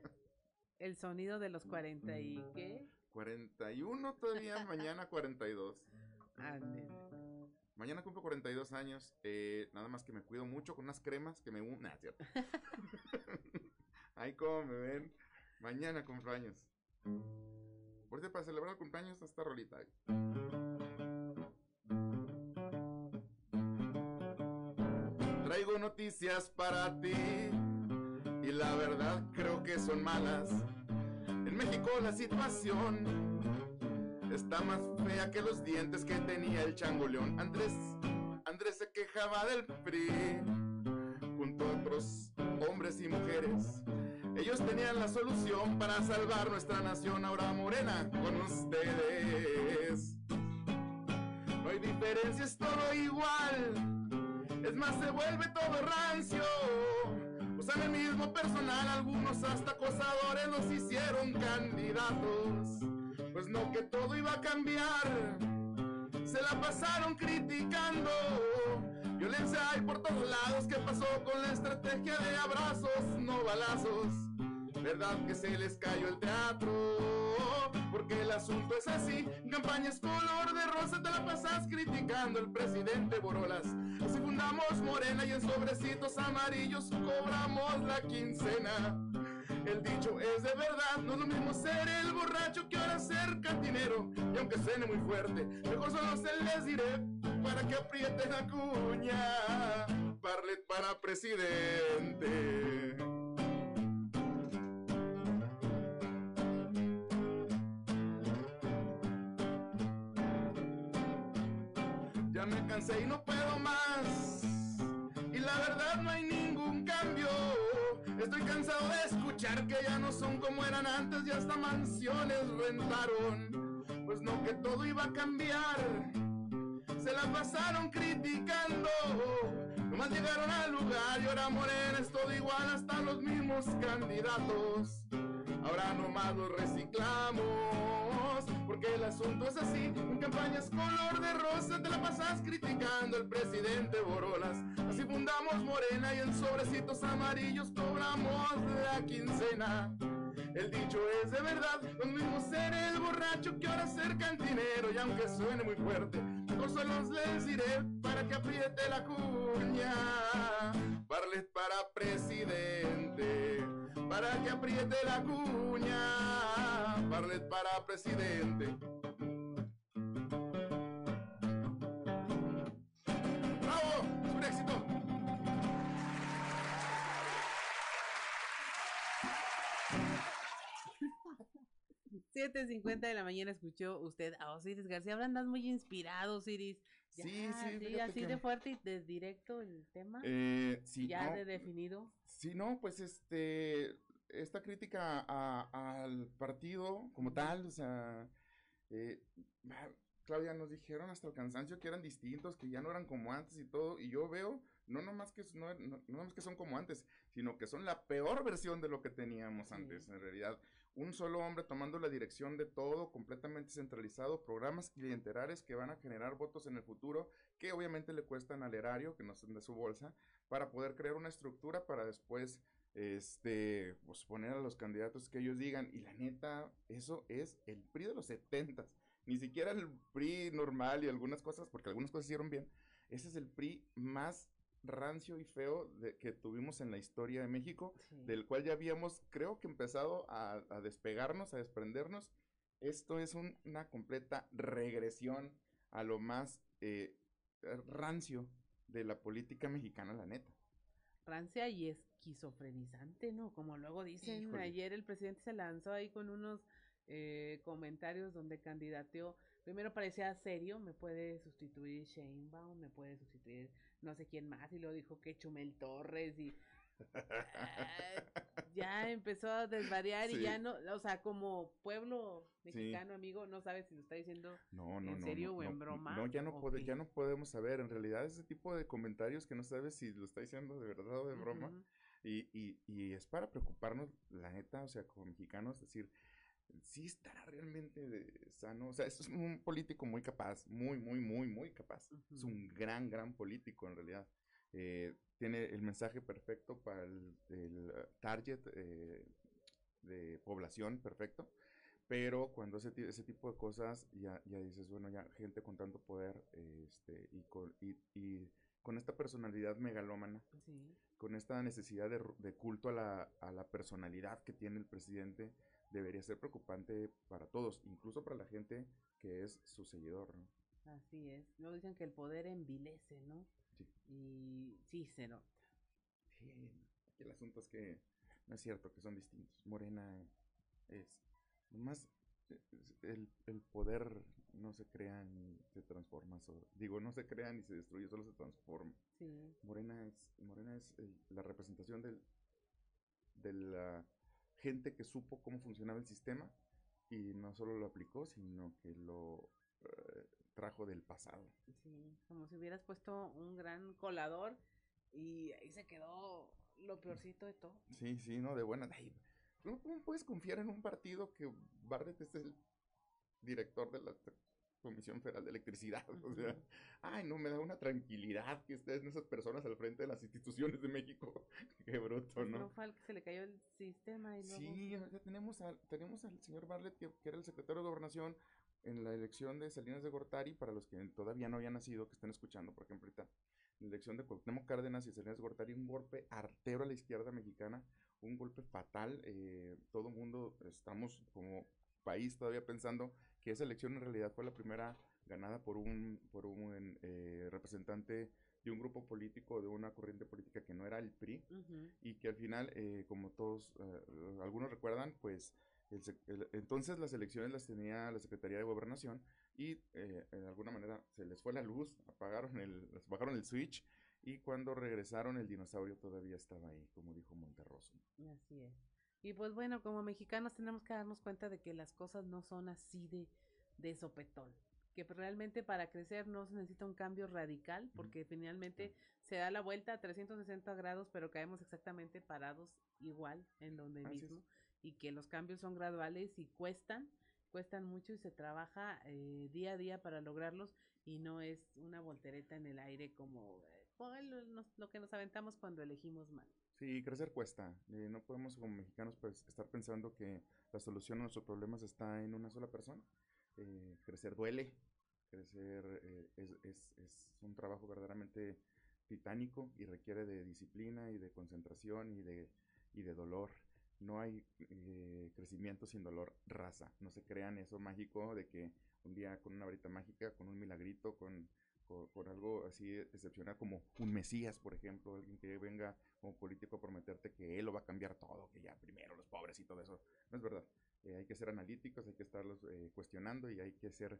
Speaker 2: el sonido de los 40 y qué.
Speaker 30: 41 todavía, mañana 42.
Speaker 2: Ándale.
Speaker 30: Mañana cumplo 42 años, eh, nada más que me cuido mucho con unas cremas que me... un- Nah, cierto. Ahí como me ven, mañana cumplo años. Por eso para celebrar el cumpleaños esta rolita. Traigo noticias para ti y la verdad creo que son malas. En México la situación está más fea que los dientes que tenía el changoleón. Andrés, Andrés se quejaba del PRI junto a otros hombres y mujeres. Ellos tenían la solución para salvar nuestra nación. Ahora Morena con ustedes. No hay diferencia, es todo igual. Es más, se vuelve todo rancio. Usan el mismo personal, algunos hasta acosadores los hicieron candidatos. Pues no que todo iba a cambiar. Se la pasaron criticando. Violencia hay por todos lados. ¿Qué pasó con la estrategia de abrazos, no balazos? ¿Verdad que se les cayó el teatro? Porque el asunto es así. Campañas color de rosa te la pasas criticando al presidente Borolas. Así fundamos Morena y en sobrecitos amarillos cobramos la quincena. El dicho es de verdad, no es lo mismo ser el borracho que ahora ser cantinero. Y aunque suene muy fuerte, mejor solo se les diré para que apriete la cuña. Barlet para presidente. Me cansé y no puedo más. Y la verdad no hay ningún cambio. Estoy cansado de escuchar que ya no son como eran antes y hasta mansiones rentaron. Pues no que todo iba a cambiar. Se la pasaron criticando. Nomás llegaron al lugar y ahora Morena es todo igual hasta los mismos candidatos. Ahora nomás los reciclamos. Porque el asunto es así. En campañas color de rosa te la pasas criticando al presidente Borolas. Así fundamos Morena y en sobrecitos amarillos cobramos la quincena. El dicho es de verdad, lo mismo ser el borracho que ahora ser cantinero. Y aunque suene muy fuerte, mejor solo les diré para que apriete la cuña. Barlet para presidente, para que apriete la cuña. Barlet para presidente. ¡Bravo! ¡Es un éxito!
Speaker 2: 7.50 de la mañana escuchó usted a Osiris García. Ahora andas muy inspirado, Osiris. Ya,
Speaker 30: Sí, sí, fíjate
Speaker 2: así
Speaker 30: que-
Speaker 2: de fuerte y de directo el tema.
Speaker 30: Eh, sí,
Speaker 2: ya
Speaker 30: no.
Speaker 2: de definido.
Speaker 30: Sí, no, pues este, esta crítica a- al partido como tal, o sea, eh, ah, Claudia, nos dijeron hasta el cansancio que eran distintos, que ya no eran como antes y todo, y yo veo, no nomás que, no, no, no nomás que son como antes, sino que son la peor versión de lo que teníamos antes, en realidad. Un solo hombre tomando la dirección de todo, completamente centralizado, programas clientelares que van a generar votos en el futuro, que obviamente le cuestan al erario, que no son de su bolsa, para poder crear una estructura para después este pues poner a los candidatos que ellos digan y la neta eso es el PRI de los 70 ni siquiera el PRI normal y algunas cosas porque algunas cosas hicieron bien. Ese es el PRI más rancio y feo de- que tuvimos en la historia de México del cual ya habíamos creo que empezado a, a despegarnos a desprendernos. Esto es un- una completa regresión a lo más eh, rancio de la política mexicana la neta.
Speaker 2: Rancia y esquizofrenizante, ¿no? Como luego dicen,
Speaker 30: Híjole.
Speaker 2: ayer el presidente se lanzó ahí con unos eh, comentarios donde candidateó, primero parecía serio, me puede sustituir Sheinbaum, me puede sustituir no sé quién más, y luego dijo que Chumel Torres y ya empezó a desvariar y ya no, o sea, como pueblo
Speaker 30: Sí.
Speaker 2: mexicano, amigo, no sabes si lo está diciendo
Speaker 30: No, no,
Speaker 2: en serio
Speaker 30: no,
Speaker 2: o en
Speaker 30: no,
Speaker 2: broma.
Speaker 30: No, ya no,
Speaker 2: qué.
Speaker 30: ya no podemos saber. En realidad, ese tipo de comentarios que no sabes si lo está diciendo de verdad o de broma. Y, y, y es para preocuparnos, la neta, o sea, como mexicanos, decir, sí estará realmente de- sano. O sea, es un político muy capaz, muy, muy, muy, muy capaz. Es un gran, gran político en realidad. Eh, tiene el mensaje perfecto para el, el, uh, target eh, de población perfecto. Pero cuando ti- ese tipo de cosas, ya, ya dices, bueno, ya gente con tanto poder este, y, con, y, y con esta personalidad megalómana,
Speaker 2: Sí.
Speaker 30: Con esta necesidad de, de culto a la, a la personalidad que tiene el presidente, debería ser preocupante para todos, incluso para la gente que es su seguidor. ¿no?
Speaker 2: Así es. Luego dicen que el poder envilece, ¿no?
Speaker 30: Sí.
Speaker 2: Y sí, se nota.
Speaker 30: Sí, el asunto es que no es cierto que son distintos. Morena es más el, el poder no se crea ni se transforma, so- digo, no se crea ni se destruye, solo se transforma.
Speaker 2: Sí.
Speaker 30: Morena es, Morena es el- la representación del, de la gente que supo cómo funcionaba el sistema y no solo lo aplicó, sino que lo eh, trajo del pasado.
Speaker 2: Sí, como si hubieras puesto un gran colador y ahí se quedó lo peorcito de todo.
Speaker 30: Sí, sí, no, de buena. ¿Cómo, puedes confiar en un partido que Bartlett es el director de la Comisión Federal de Electricidad? O sea, ay, no, me da una tranquilidad que estén esas personas al frente de las instituciones de México. Qué bruto,
Speaker 2: Pues
Speaker 30: ¿no?
Speaker 2: fue al que se le cayó el sistema y luego...
Speaker 30: Sí, ya tenemos, al- tenemos al señor Bartlett, que, que era el secretario de Gobernación en la elección de Salinas de Gortari, para los que todavía no habían nacido, que estén escuchando, por ejemplo, ahorita, la elección de Cuauhtémoc Cárdenas y Salinas de Gortari, un golpe artero a la izquierda mexicana, un golpe fatal. eh, todo el mundo estamos como país todavía pensando que esa elección en realidad fue la primera ganada por un, por un eh, representante de un grupo político, de una corriente política que no era el PRI, y que al final, eh, como todos, eh, algunos recuerdan, pues el el- entonces las elecciones las tenía la Secretaría de Gobernación y eh, de alguna manera se les fue la luz, apagaron el, bajaron el switch y cuando regresaron el dinosaurio todavía estaba ahí, como dijo Monterroso.
Speaker 2: Así es. Y pues bueno, como mexicanos tenemos que darnos cuenta de que las cosas no son así de, de sopetón. Que realmente para crecer no se necesita un cambio radical, porque finalmente se da la vuelta a 360 grados, pero caemos exactamente parados igual en donde
Speaker 30: Así es.
Speaker 2: mismo. Y que los cambios son graduales y cuestan, cuestan mucho y se trabaja eh, día a día para lograrlos y no es una voltereta en el aire como eh, lo que nos aventamos cuando elegimos mal.
Speaker 30: Sí, crecer cuesta. eh, no podemos como mexicanos pues, estar pensando que la solución a nuestros problemas está en una sola persona. Eh, crecer duele, crecer eh, es, es- un trabajo verdaderamente titánico y requiere de disciplina y de concentración y de, y de dolor. No hay eh, crecimiento sin dolor, raza. No se crean eso mágico de que un día con una varita mágica, con un milagrito, con, con, con algo así excepcional como un Mesías, por ejemplo, alguien que venga como político a prometerte que él lo va a cambiar todo, que ya primero los pobres y todo eso. No es verdad. Eh, hay que ser analíticos, hay que estarlos eh, cuestionando y hay que ser,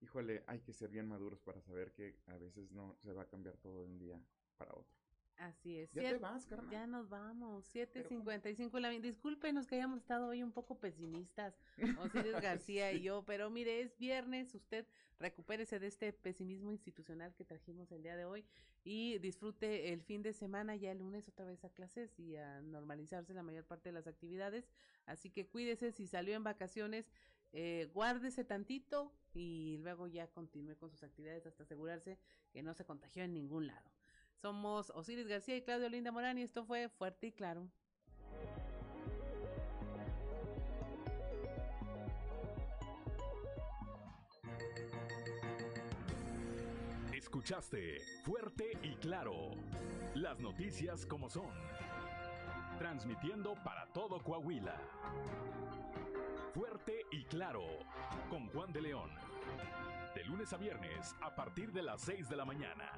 Speaker 30: híjole, hay que ser bien maduros para saber que a veces no se va a cambiar todo de un día para otro.
Speaker 2: Así es.
Speaker 30: Ya te vas, carnal.
Speaker 2: Ya nos vamos. 7.55 la Discúlpenos que hayamos estado hoy un poco pesimistas, Osiris García y yo, pero mire, es viernes, usted recupérese de este pesimismo institucional que trajimos el día de hoy y disfrute el fin de semana, ya el lunes otra vez a clases y a normalizarse la mayor parte de las actividades. Así que cuídese, si salió en vacaciones, eh, guárdese tantito y luego ya continúe con sus actividades hasta asegurarse que no se contagió en ningún lado. Somos Osiris García y Claudio Linda Morán y esto fue Fuerte y Claro.
Speaker 4: Escuchaste Fuerte y Claro. Las noticias como son. Transmitiendo para todo Coahuila. Fuerte y Claro. Con Juan de León. De lunes a viernes a partir de las 6 de la mañana.